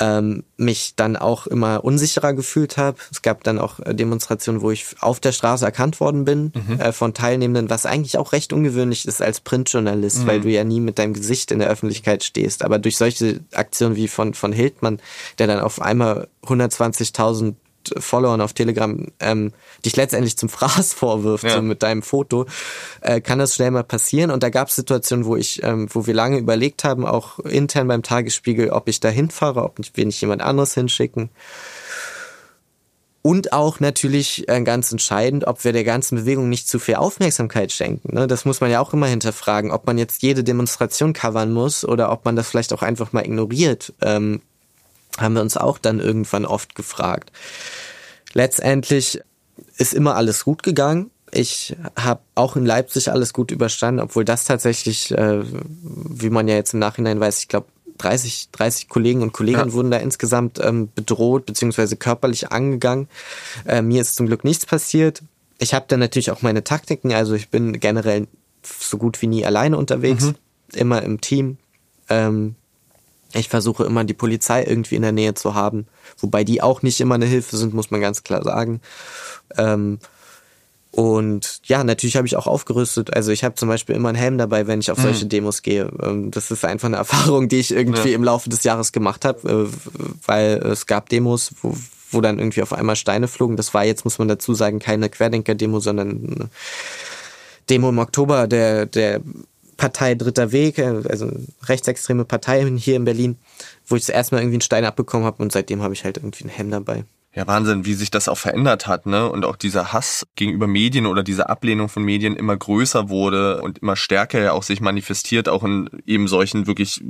ähm, mich dann auch immer unsicherer gefühlt habe. Es gab dann auch äh, Demonstrationen, wo ich auf der Straße erkannt worden bin mhm. äh, von Teilnehmenden, was eigentlich auch recht ungewöhnlich ist als Printjournalist, mhm. weil du ja nie mit deinem Gesicht in der Öffentlichkeit stehst. Aber durch solche Aktionen wie von, von Hildmann, der dann auf einmal 120.000 Followern auf Telegram ähm, dich letztendlich zum Fraß vorwirft, ja. so mit deinem Foto, äh, kann das schnell mal passieren. Und da gab es Situationen, wo ich, ähm, wo wir lange überlegt haben, auch intern beim Tagesspiegel, ob ich da hinfahre, ob wir nicht jemand anderes hinschicken. Und auch natürlich äh, ganz entscheidend, ob wir der ganzen Bewegung nicht zu viel Aufmerksamkeit schenken. Ne? Das muss man ja auch immer hinterfragen, ob man jetzt jede Demonstration covern muss oder ob man das vielleicht auch einfach mal ignoriert. Ähm, haben wir uns auch dann irgendwann oft gefragt. Letztendlich ist immer alles gut gegangen. Ich habe auch in Leipzig alles gut überstanden, obwohl das tatsächlich, äh, wie man ja jetzt im Nachhinein weiß, ich glaube, 30, 30 Kollegen und Kolleginnen ja. wurden da insgesamt ähm, bedroht beziehungsweise körperlich angegangen. Äh, mir ist zum Glück nichts passiert. Ich habe dann natürlich auch meine Taktiken, also ich bin generell so gut wie nie alleine unterwegs, mhm. immer im Team. Ähm, ich versuche immer die Polizei irgendwie in der Nähe zu haben, wobei die auch nicht immer eine Hilfe sind, muss man ganz klar sagen. Ähm, und ja, natürlich habe ich auch aufgerüstet. Also ich habe zum Beispiel immer einen Helm dabei, wenn ich auf mhm. solche Demos gehe. Ähm, das ist einfach eine Erfahrung, die ich irgendwie ja. im Laufe des Jahres gemacht habe, äh, weil es gab Demos, wo, wo dann irgendwie auf einmal Steine flogen. Das war jetzt, muss man dazu sagen, keine Querdenker-Demo, sondern eine Demo im Oktober der, der Partei Dritter Weg, äh, also rechtsextreme Partei hier in Berlin, wo ich zuerst mal irgendwie einen Stein abbekommen habe und seitdem habe ich halt irgendwie einen Helm dabei. Ja, Wahnsinn, wie sich das auch verändert hat, ne? Und auch dieser Hass gegenüber Medien oder diese Ablehnung von Medien immer größer wurde und immer stärker ja auch sich manifestiert, auch in eben solchen wirklich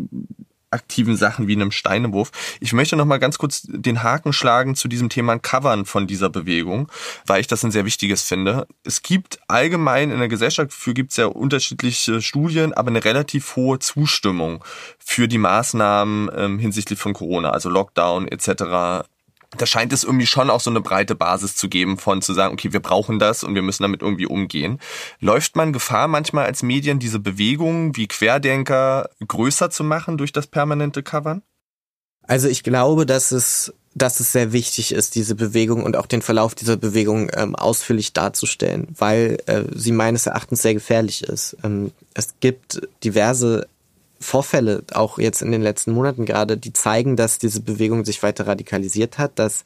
aktiven Sachen wie einem Steinewurf. Ich möchte noch mal ganz kurz den Haken schlagen zu diesem Thema Covern von dieser Bewegung, weil ich das ein sehr wichtiges finde. Es gibt allgemein in der Gesellschaft, dafür gibt es ja unterschiedliche Studien, aber eine relativ hohe Zustimmung für die Maßnahmen ähm, hinsichtlich von Corona, also Lockdown etc. da scheint es irgendwie schon auch so eine breite Basis zu geben von zu sagen, okay, wir brauchen das und wir müssen damit irgendwie umgehen. Läuft man Gefahr manchmal als Medien, diese Bewegungen wie Querdenker größer zu machen durch das permanente Covern? Also ich glaube, dass es, dass es sehr wichtig ist, diese Bewegung und auch den Verlauf dieser Bewegung ähm, ausführlich darzustellen, weil äh, sie meines Erachtens sehr gefährlich ist. Ähm, es gibt diverse Vorfälle, auch jetzt in den letzten Monaten gerade, die zeigen, dass diese Bewegung sich weiter radikalisiert hat, dass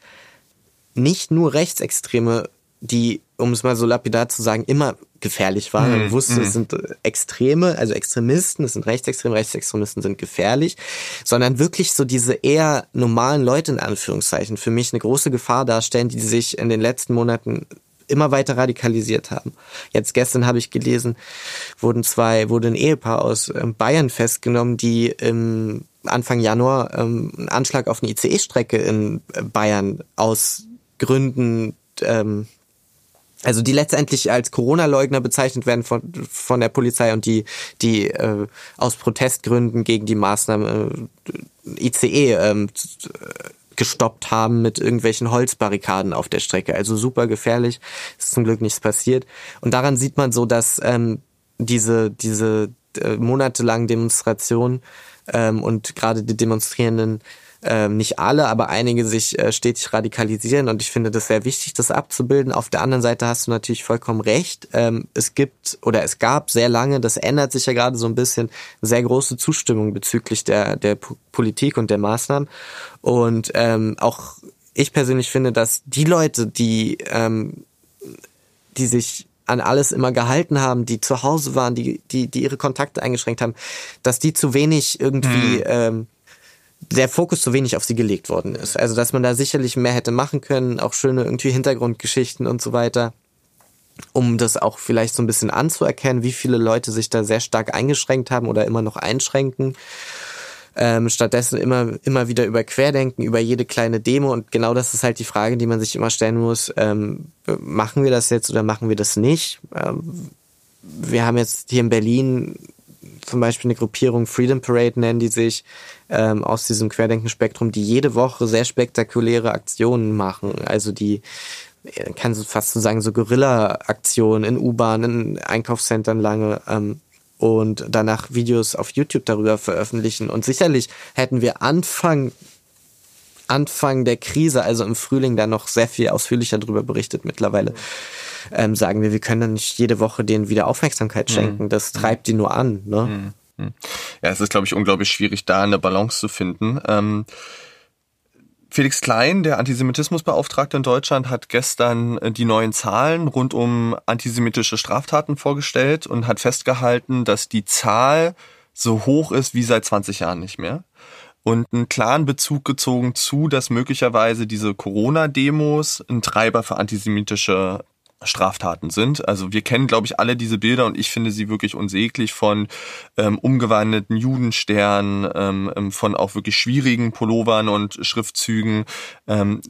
nicht nur Rechtsextreme, die, um es mal so lapidar zu sagen, immer gefährlich waren. Mhm, wusste, es mhm. sind Extreme, also Extremisten, es sind Rechtsextreme, Rechtsextremisten sind gefährlich, sondern wirklich so diese eher normalen Leute in Anführungszeichen für mich eine große Gefahr darstellen, die sich in den letzten Monaten immer weiter radikalisiert haben. Jetzt gestern habe ich gelesen, wurden zwei, wurde ein Ehepaar aus ähm, Bayern festgenommen, die im Anfang Januar ähm, einen Anschlag auf eine ICE-Strecke in äh, Bayern aus Gründen ähm, also die letztendlich als Corona-Leugner bezeichnet werden von, von der Polizei und die, die äh, aus Protestgründen gegen die Maßnahme äh, ICE ähm, gestoppt haben mit irgendwelchen Holzbarrikaden auf der Strecke. Also super gefährlich. Ist zum Glück nichts passiert. Und daran sieht man so, dass ähm, diese, diese äh, monatelangen Demonstrationen ähm, und gerade die Demonstrierenden ähm, nicht alle, aber einige sich äh, stetig radikalisieren und ich finde das sehr wichtig, das abzubilden. Auf der anderen Seite hast du natürlich vollkommen recht. Ähm, es gibt oder es gab sehr lange, das ändert sich ja gerade so ein bisschen, sehr große Zustimmung bezüglich der, der Politik und der Maßnahmen. Und ähm, auch ich persönlich finde, dass die Leute, die, ähm, die sich an alles immer gehalten haben, die zu Hause waren, die, die, die ihre Kontakte eingeschränkt haben, dass die zu wenig irgendwie mhm. ähm, der Fokus zu wenig auf sie gelegt worden ist. Also dass man da sicherlich mehr hätte machen können, auch schöne irgendwie Hintergrundgeschichten und so weiter, um das auch vielleicht so ein bisschen anzuerkennen, wie viele Leute sich da sehr stark eingeschränkt haben oder immer noch einschränken. Ähm, stattdessen immer, immer wieder über Querdenken, über jede kleine Demo. Und genau das ist halt die Frage, die man sich immer stellen muss. Ähm, machen wir das jetzt oder machen wir das nicht? Ähm, wir haben jetzt hier in Berlin zum Beispiel eine Gruppierung Freedom Parade nennen die sich, ähm, aus diesem Querdenken-Spektrum, die jede Woche sehr spektakuläre Aktionen machen. Also die äh, kann fast so sagen, so Guerilla-Aktionen in U-Bahnen, in Einkaufszentren lange ähm, und danach Videos auf YouTube darüber veröffentlichen. Und sicherlich hätten wir Anfang Anfang der Krise, also im Frühling, da noch sehr viel ausführlicher darüber berichtet. Mittlerweile ähm, sagen wir, wir können dann nicht jede Woche denen wieder Aufmerksamkeit schenken. Das treibt die nur an. Ne? Mhm. Hm. Ja, es ist, glaube ich, unglaublich schwierig, da eine Balance zu finden. Ähm, Felix Klein, der Antisemitismusbeauftragte in Deutschland, hat gestern äh, die neuen Zahlen rund um antisemitische Straftaten vorgestellt und hat festgehalten, dass die Zahl so hoch ist wie seit 20 Jahren nicht mehr. Und einen klaren Bezug gezogen zu, dass möglicherweise diese Corona-Demos ein Treiber für antisemitische Straftaten sind. Also wir kennen, glaube ich, alle diese Bilder und ich finde sie wirklich unsäglich von ähm, umgewandelten Judensternen, ähm, ähm, von auch wirklich schwierigen Pullovern und Schriftzügen. Ähm,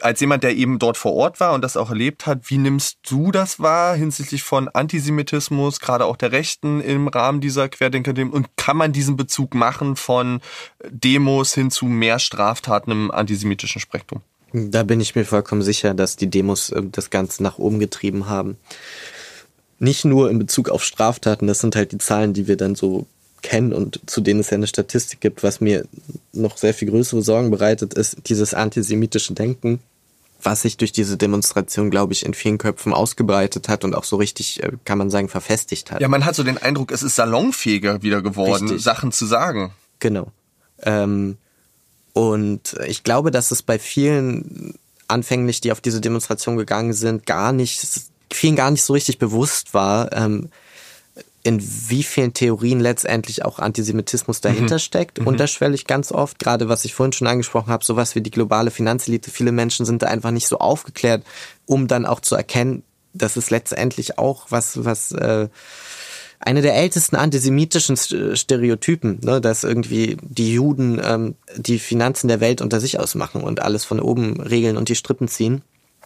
als jemand, der eben dort vor Ort war und das auch erlebt hat, wie nimmst du das wahr hinsichtlich von Antisemitismus, gerade auch der Rechten im Rahmen dieser querdenker -Demos? Und kann man diesen Bezug machen von Demos hin zu mehr Straftaten im antisemitischen Spektrum? Da bin ich mir vollkommen sicher, dass die Demos äh, das Ganze nach oben getrieben haben. Nicht nur in Bezug auf Straftaten, das sind halt die Zahlen, die wir dann so kennen und zu denen es ja eine Statistik gibt, was mir noch sehr viel größere Sorgen bereitet, ist dieses antisemitische Denken, was sich durch diese Demonstration, glaube ich, in vielen Köpfen ausgebreitet hat und auch so richtig, äh, kann man sagen, verfestigt hat. Ja, man hat so den Eindruck, es ist salonfähiger wieder geworden, richtig. Sachen zu sagen. Genau. Ähm, und ich glaube, dass es bei vielen anfänglich, die auf diese Demonstration gegangen sind, gar nicht, vielen gar nicht so richtig bewusst war, ähm, in wie vielen Theorien letztendlich auch Antisemitismus dahinter mhm. steckt. Mhm. Unterschwellig ganz oft, gerade was ich vorhin schon angesprochen habe, sowas wie die globale Finanzelite. Viele Menschen sind da einfach nicht so aufgeklärt, um dann auch zu erkennen, dass es letztendlich auch was, was äh, eine der ältesten antisemitischen Stereotypen, ne, dass irgendwie die Juden ähm, die Finanzen der Welt unter sich ausmachen und alles von oben regeln und die Strippen ziehen.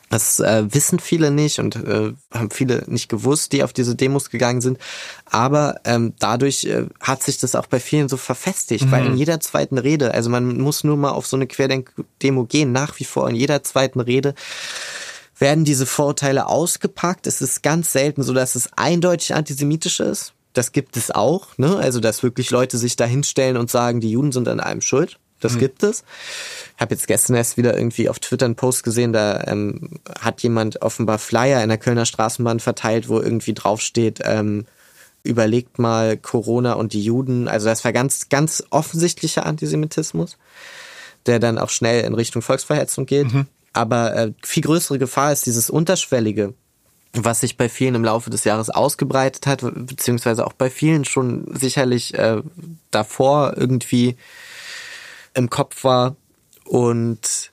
Das äh, wissen viele nicht und äh, haben viele nicht gewusst, die auf diese Demos gegangen sind. Aber ähm, dadurch äh, hat sich das auch bei vielen so verfestigt, mhm. weil in jeder zweiten Rede, also man muss nur mal auf so eine Querdenk-Demo gehen, nach wie vor in jeder zweiten Rede werden diese Vorurteile ausgepackt. Es ist ganz selten so, dass es eindeutig antisemitisch ist. Das gibt es auch, ne? Also dass wirklich Leute sich da hinstellen und sagen, die Juden sind an allem schuld. Das mhm. gibt es. Ich habe jetzt gestern erst wieder irgendwie auf Twitter einen Post gesehen, da ähm, hat jemand offenbar Flyer in der Kölner Straßenbahn verteilt, wo irgendwie draufsteht, ähm, überlegt mal Corona und die Juden. Also das war ganz, ganz offensichtlicher Antisemitismus, der dann auch schnell in Richtung Volksverhetzung geht. Mhm. Aber äh, viel größere Gefahr ist dieses Unterschwellige, was sich bei vielen im Laufe des Jahres ausgebreitet hat, beziehungsweise auch bei vielen schon sicherlich äh, davor irgendwie im Kopf war. Und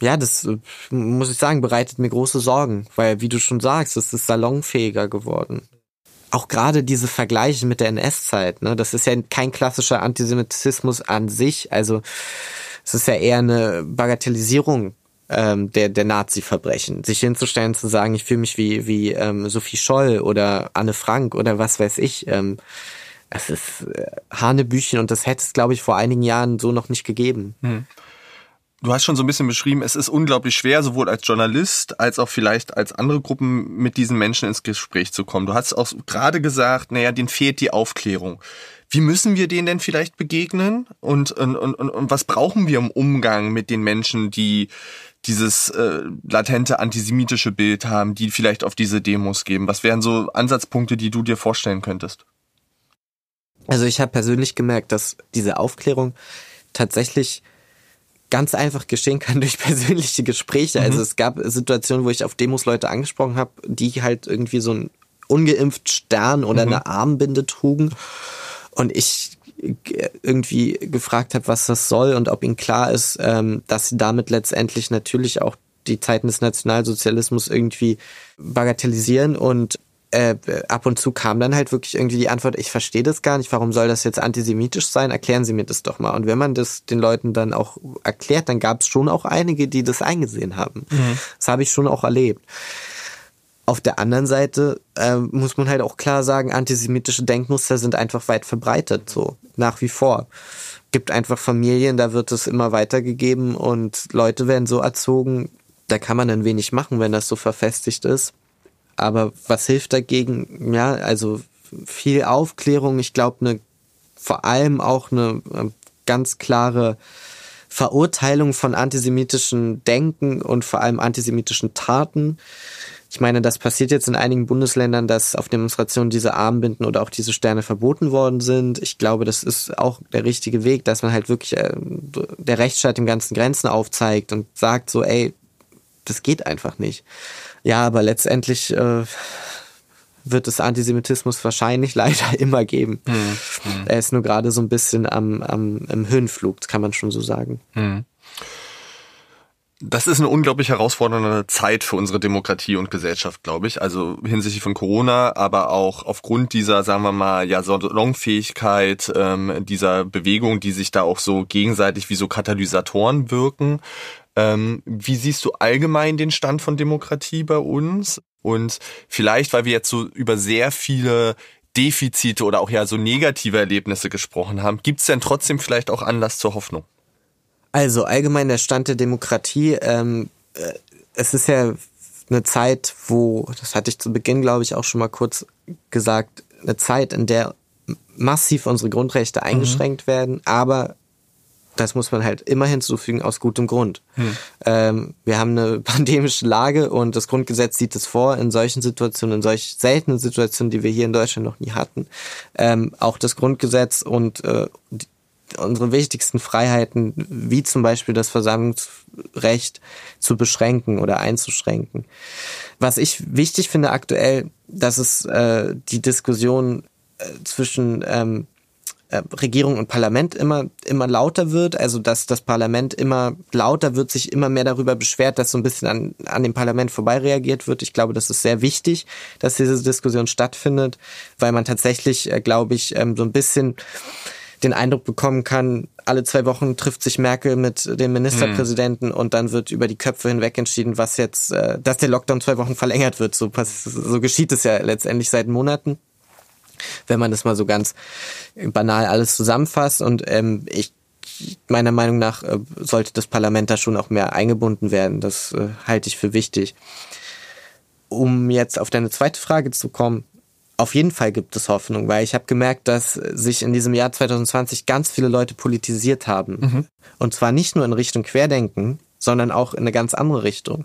ja, das äh, muss ich sagen, bereitet mir große Sorgen, weil, wie du schon sagst, es ist salonfähiger geworden. Auch gerade diese Vergleiche mit der NS-Zeit, ne, das ist ja kein klassischer Antisemitismus an sich. Also es ist ja eher eine Bagatellisierung ähm, der, der Nazi-Verbrechen. Sich hinzustellen, zu sagen, ich fühle mich wie, wie ähm, Sophie Scholl oder Anne Frank oder was weiß ich. Ähm, es ist äh, Hanebüchen und das hätte es, glaube ich, vor einigen Jahren so noch nicht gegeben. Hm. Du hast schon so ein bisschen beschrieben, es ist unglaublich schwer, sowohl als Journalist als auch vielleicht als andere Gruppen mit diesen Menschen ins Gespräch zu kommen. Du hast auch gerade gesagt, naja, denen fehlt die Aufklärung. Wie müssen wir denen denn vielleicht begegnen? Und, und, und, und was brauchen wir im Umgang mit den Menschen, die dieses äh, latente antisemitische Bild haben, die vielleicht auf diese Demos geben? Was wären so Ansatzpunkte, die du dir vorstellen könntest? Also ich habe persönlich gemerkt, dass diese Aufklärung tatsächlich ganz einfach geschehen kann durch persönliche Gespräche. Also mhm. Also es gab Situationen, wo ich auf Demos Leute angesprochen habe, die halt irgendwie so ein ungeimpft Stern oder mhm. eine Armbinde trugen und ich irgendwie gefragt habe, was das soll und ob ihnen klar ist, ähm, dass sie damit letztendlich natürlich auch die Zeiten des Nationalsozialismus irgendwie bagatellisieren und äh, ab und zu kam dann halt wirklich irgendwie die Antwort, ich verstehe das gar nicht, warum soll das jetzt antisemitisch sein? Erklären Sie mir das doch mal. Und wenn man das den Leuten dann auch erklärt, dann gab es schon auch einige, die das eingesehen haben. Mhm. Das habe ich schon auch erlebt. Auf der anderen Seite äh, muss man halt auch klar sagen, antisemitische Denkmuster sind einfach weit verbreitet, so nach wie vor. Gibt einfach Familien, da wird es immer weitergegeben und Leute werden so erzogen, da kann man dann wenig machen, wenn das so verfestigt ist. Aber was hilft dagegen? Ja, also viel Aufklärung. Ich glaube, eine vor allem auch eine äh, ganz klare Verurteilung von antisemitischen Denken und vor allem antisemitischen Taten. Ich meine, das passiert jetzt in einigen Bundesländern, dass auf Demonstrationen diese Armbinden oder auch diese Sterne verboten worden sind. Ich glaube, das ist auch der richtige Weg, dass man halt wirklich äh, der Rechtsstaat dem ganzen Grenzen aufzeigt und sagt so, ey, das geht einfach nicht. Ja, aber letztendlich äh, wird es Antisemitismus wahrscheinlich leider immer geben. Hm, hm. Er ist nur gerade so ein bisschen am, am im Höhenflug, kann man schon so sagen. Hm. Das ist eine unglaublich herausfordernde Zeit für unsere Demokratie und Gesellschaft, glaube ich. Also hinsichtlich von Corona, aber auch aufgrund dieser, sagen wir mal, ja, Salonfähigkeit, ähm, dieser Bewegung, die sich da auch so gegenseitig wie so Katalysatoren wirken. Ähm, wie siehst du allgemein den Stand von Demokratie bei uns? Und vielleicht, weil wir jetzt so über sehr viele Defizite oder auch ja so negative Erlebnisse gesprochen haben, gibt es denn trotzdem vielleicht auch Anlass zur Hoffnung? Also allgemein der Stand der Demokratie. Ähm, äh, es ist ja eine Zeit, wo, das hatte ich zu Beginn, glaube ich, auch schon mal kurz gesagt, eine Zeit, in der massiv unsere Grundrechte mhm. eingeschränkt mhm. werden, aber das muss man halt immer hinzufügen aus gutem Grund. Hm. Ähm, wir haben eine pandemische Lage und das Grundgesetz sieht es vor, in solchen Situationen, in solch seltenen Situationen, die wir hier in Deutschland noch nie hatten, ähm, auch das Grundgesetz und äh, die, unsere wichtigsten Freiheiten, wie zum Beispiel das Versammlungsrecht, zu beschränken oder einzuschränken. Was ich wichtig finde aktuell, dass es äh, die Diskussion äh, zwischen ähm, äh, Regierung und Parlament immer, immer lauter wird, also dass das Parlament immer lauter wird, sich immer mehr darüber beschwert, dass so ein bisschen an, an dem Parlament vorbei reagiert wird. Ich glaube, das ist sehr wichtig, dass diese Diskussion stattfindet, weil man tatsächlich, äh, glaube ich, ähm, so ein bisschen den Eindruck bekommen kann, alle zwei Wochen trifft sich Merkel mit dem Ministerpräsidenten mhm. und dann wird über die Köpfe hinweg entschieden, was jetzt, äh, dass der Lockdown zwei Wochen verlängert wird. So, so geschieht es ja letztendlich seit Monaten, wenn man das mal so ganz banal alles zusammenfasst. Und ähm, ich meiner Meinung nach äh, sollte das Parlament da schon auch mehr eingebunden werden. Das äh, halte ich für wichtig. Um jetzt auf deine zweite Frage zu kommen, auf jeden Fall gibt es Hoffnung, weil ich habe gemerkt, dass sich in diesem Jahr 2020 ganz viele Leute politisiert haben. Mhm. Und zwar nicht nur in Richtung Querdenken, sondern auch in eine ganz andere Richtung.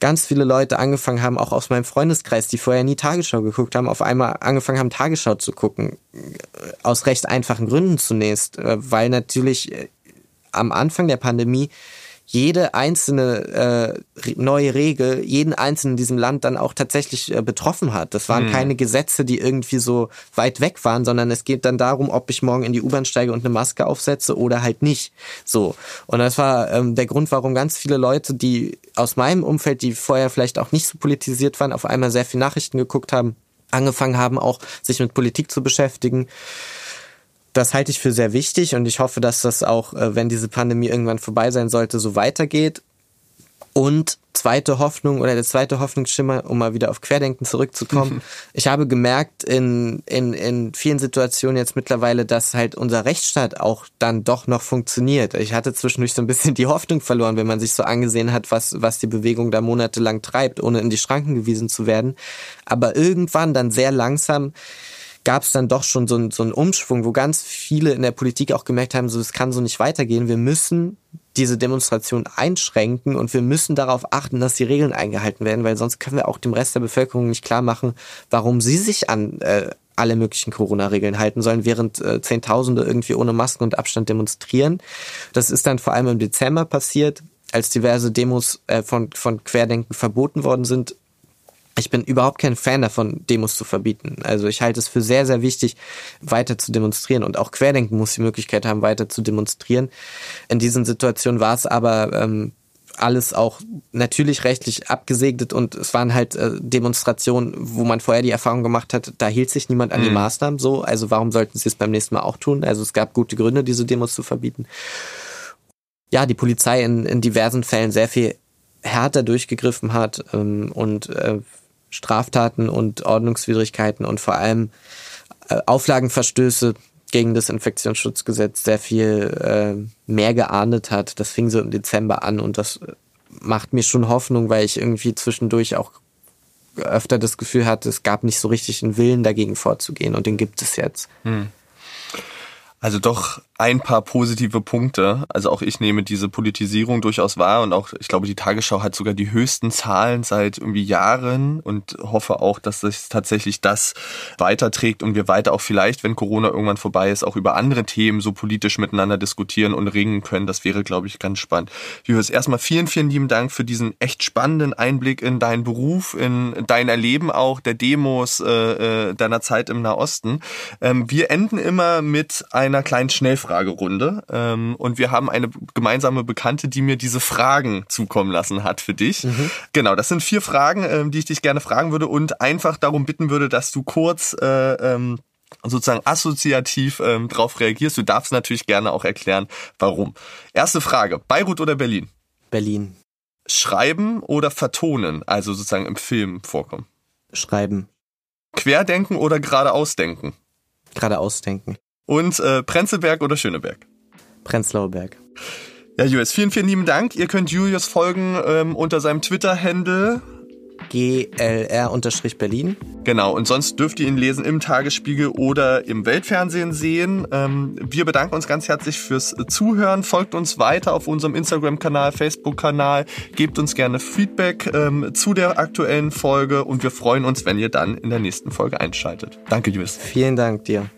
Ganz viele Leute angefangen haben, auch aus meinem Freundeskreis, die vorher nie Tagesschau geguckt haben, auf einmal angefangen haben, Tagesschau zu gucken. Aus recht einfachen Gründen zunächst, äh, weil natürlich äh, am Anfang der Pandemie jede einzelne äh, neue Regel jeden einzelnen in diesem Land dann auch tatsächlich äh, betroffen hat. Das waren hm. keine Gesetze, die irgendwie so weit weg waren, sondern es geht dann darum, ob ich morgen in die U-Bahn steige und eine Maske aufsetze oder halt nicht. So. Und das war ähm, der Grund, warum ganz viele Leute, die aus meinem Umfeld, die vorher vielleicht auch nicht so politisiert waren, auf einmal sehr viel Nachrichten geguckt haben, angefangen haben, auch sich mit Politik zu beschäftigen das halte ich für sehr wichtig und ich hoffe, dass das auch, äh, wenn diese Pandemie irgendwann vorbei sein sollte, so weitergeht. Und zweite Hoffnung oder der zweite Hoffnungsschimmer, um mal wieder auf Querdenken zurückzukommen. ich habe gemerkt in, in, in vielen Situationen jetzt mittlerweile, dass halt unser Rechtsstaat auch dann doch noch funktioniert. Ich hatte zwischendurch so ein bisschen die Hoffnung verloren, wenn man sich so angesehen hat, was, was die Bewegung da monatelang treibt, ohne in die Schranken gewiesen zu werden. Aber irgendwann dann sehr langsam gab es dann doch schon so, ein, so einen Umschwung, wo ganz viele in der Politik auch gemerkt haben, so es kann so nicht weitergehen. Wir müssen diese Demonstration einschränken und wir müssen darauf achten, dass die Regeln eingehalten werden, weil sonst können wir auch dem Rest der Bevölkerung nicht klar machen, warum sie sich an äh, alle möglichen Corona-Regeln halten sollen, während äh, Zehntausende irgendwie ohne Masken und Abstand demonstrieren. Das ist dann vor allem im Dezember passiert, als diverse Demos äh, von, von Querdenken verboten worden sind ich bin überhaupt kein Fan davon, Demos zu verbieten. Also ich halte es für sehr, sehr wichtig, weiter zu demonstrieren. Und auch Querdenken muss die Möglichkeit haben, weiter zu demonstrieren. In diesen Situationen war es aber ähm, alles auch natürlich rechtlich abgesegnet und es waren halt äh, Demonstrationen, wo man vorher die Erfahrung gemacht hat, da hielt sich niemand an die mhm. Maßnahmen so. Also warum sollten sie es beim nächsten Mal auch tun? Also es gab gute Gründe, diese Demos zu verbieten. Ja, die Polizei in, in diversen Fällen sehr viel härter durchgegriffen hat ähm, und äh, Straftaten und Ordnungswidrigkeiten und vor allem äh, Auflagenverstöße gegen das Infektionsschutzgesetz sehr viel äh, mehr geahndet hat. Das fing so im Dezember an und das macht mir schon Hoffnung, weil ich irgendwie zwischendurch auch öfter das Gefühl hatte, es gab nicht so richtig einen Willen dagegen vorzugehen und den gibt es jetzt. Hm. Also doch ein paar positive Punkte. Also auch ich nehme diese Politisierung durchaus wahr und auch, ich glaube, die Tagesschau hat sogar die höchsten Zahlen seit irgendwie Jahren und hoffe auch, dass sich tatsächlich das weiterträgt und wir weiter auch vielleicht, wenn Corona irgendwann vorbei ist, auch über andere Themen so politisch miteinander diskutieren und ringen können. Das wäre, glaube ich, ganz spannend. Julius, erstmal vielen, vielen lieben Dank für diesen echt spannenden Einblick in deinen Beruf, in dein Erleben auch der Demos äh, äh deiner Zeit im Nahosten. Ähm, wir enden immer mit einer kleinen Schnellfrage Fragerunde. Ähm, und wir haben eine gemeinsame Bekannte, die mir diese Fragen zukommen lassen hat für dich. Mhm. Genau, das sind vier Fragen, ähm, die ich dich gerne fragen würde und einfach darum bitten würde, dass du kurz äh, ähm, sozusagen assoziativ ähm, drauf reagierst. Du darfst natürlich gerne auch erklären, warum. Erste Frage, Beirut oder Berlin? Berlin. Schreiben oder vertonen, also sozusagen im Film vorkommen? Schreiben. Querdenken oder geradeaus denken? Geradeaus denken. Und äh, Prenzlberg oder Schöneberg? Prenzlauer Berg. Ja, Julius, vielen, vielen lieben Dank. Ihr könnt Julius folgen ähm, unter seinem Twitter-Handle GLR-Berlin. Genau, und sonst dürft ihr ihn lesen im Tagesspiegel oder im Weltfernsehen sehen. Ähm, wir bedanken uns ganz herzlich fürs Zuhören. Folgt uns weiter auf unserem Instagram-Kanal, Facebook-Kanal. Gebt uns gerne Feedback ähm, zu der aktuellen Folge und wir freuen uns, wenn ihr dann in der nächsten Folge einschaltet. Danke, Julius. Vielen Dank dir.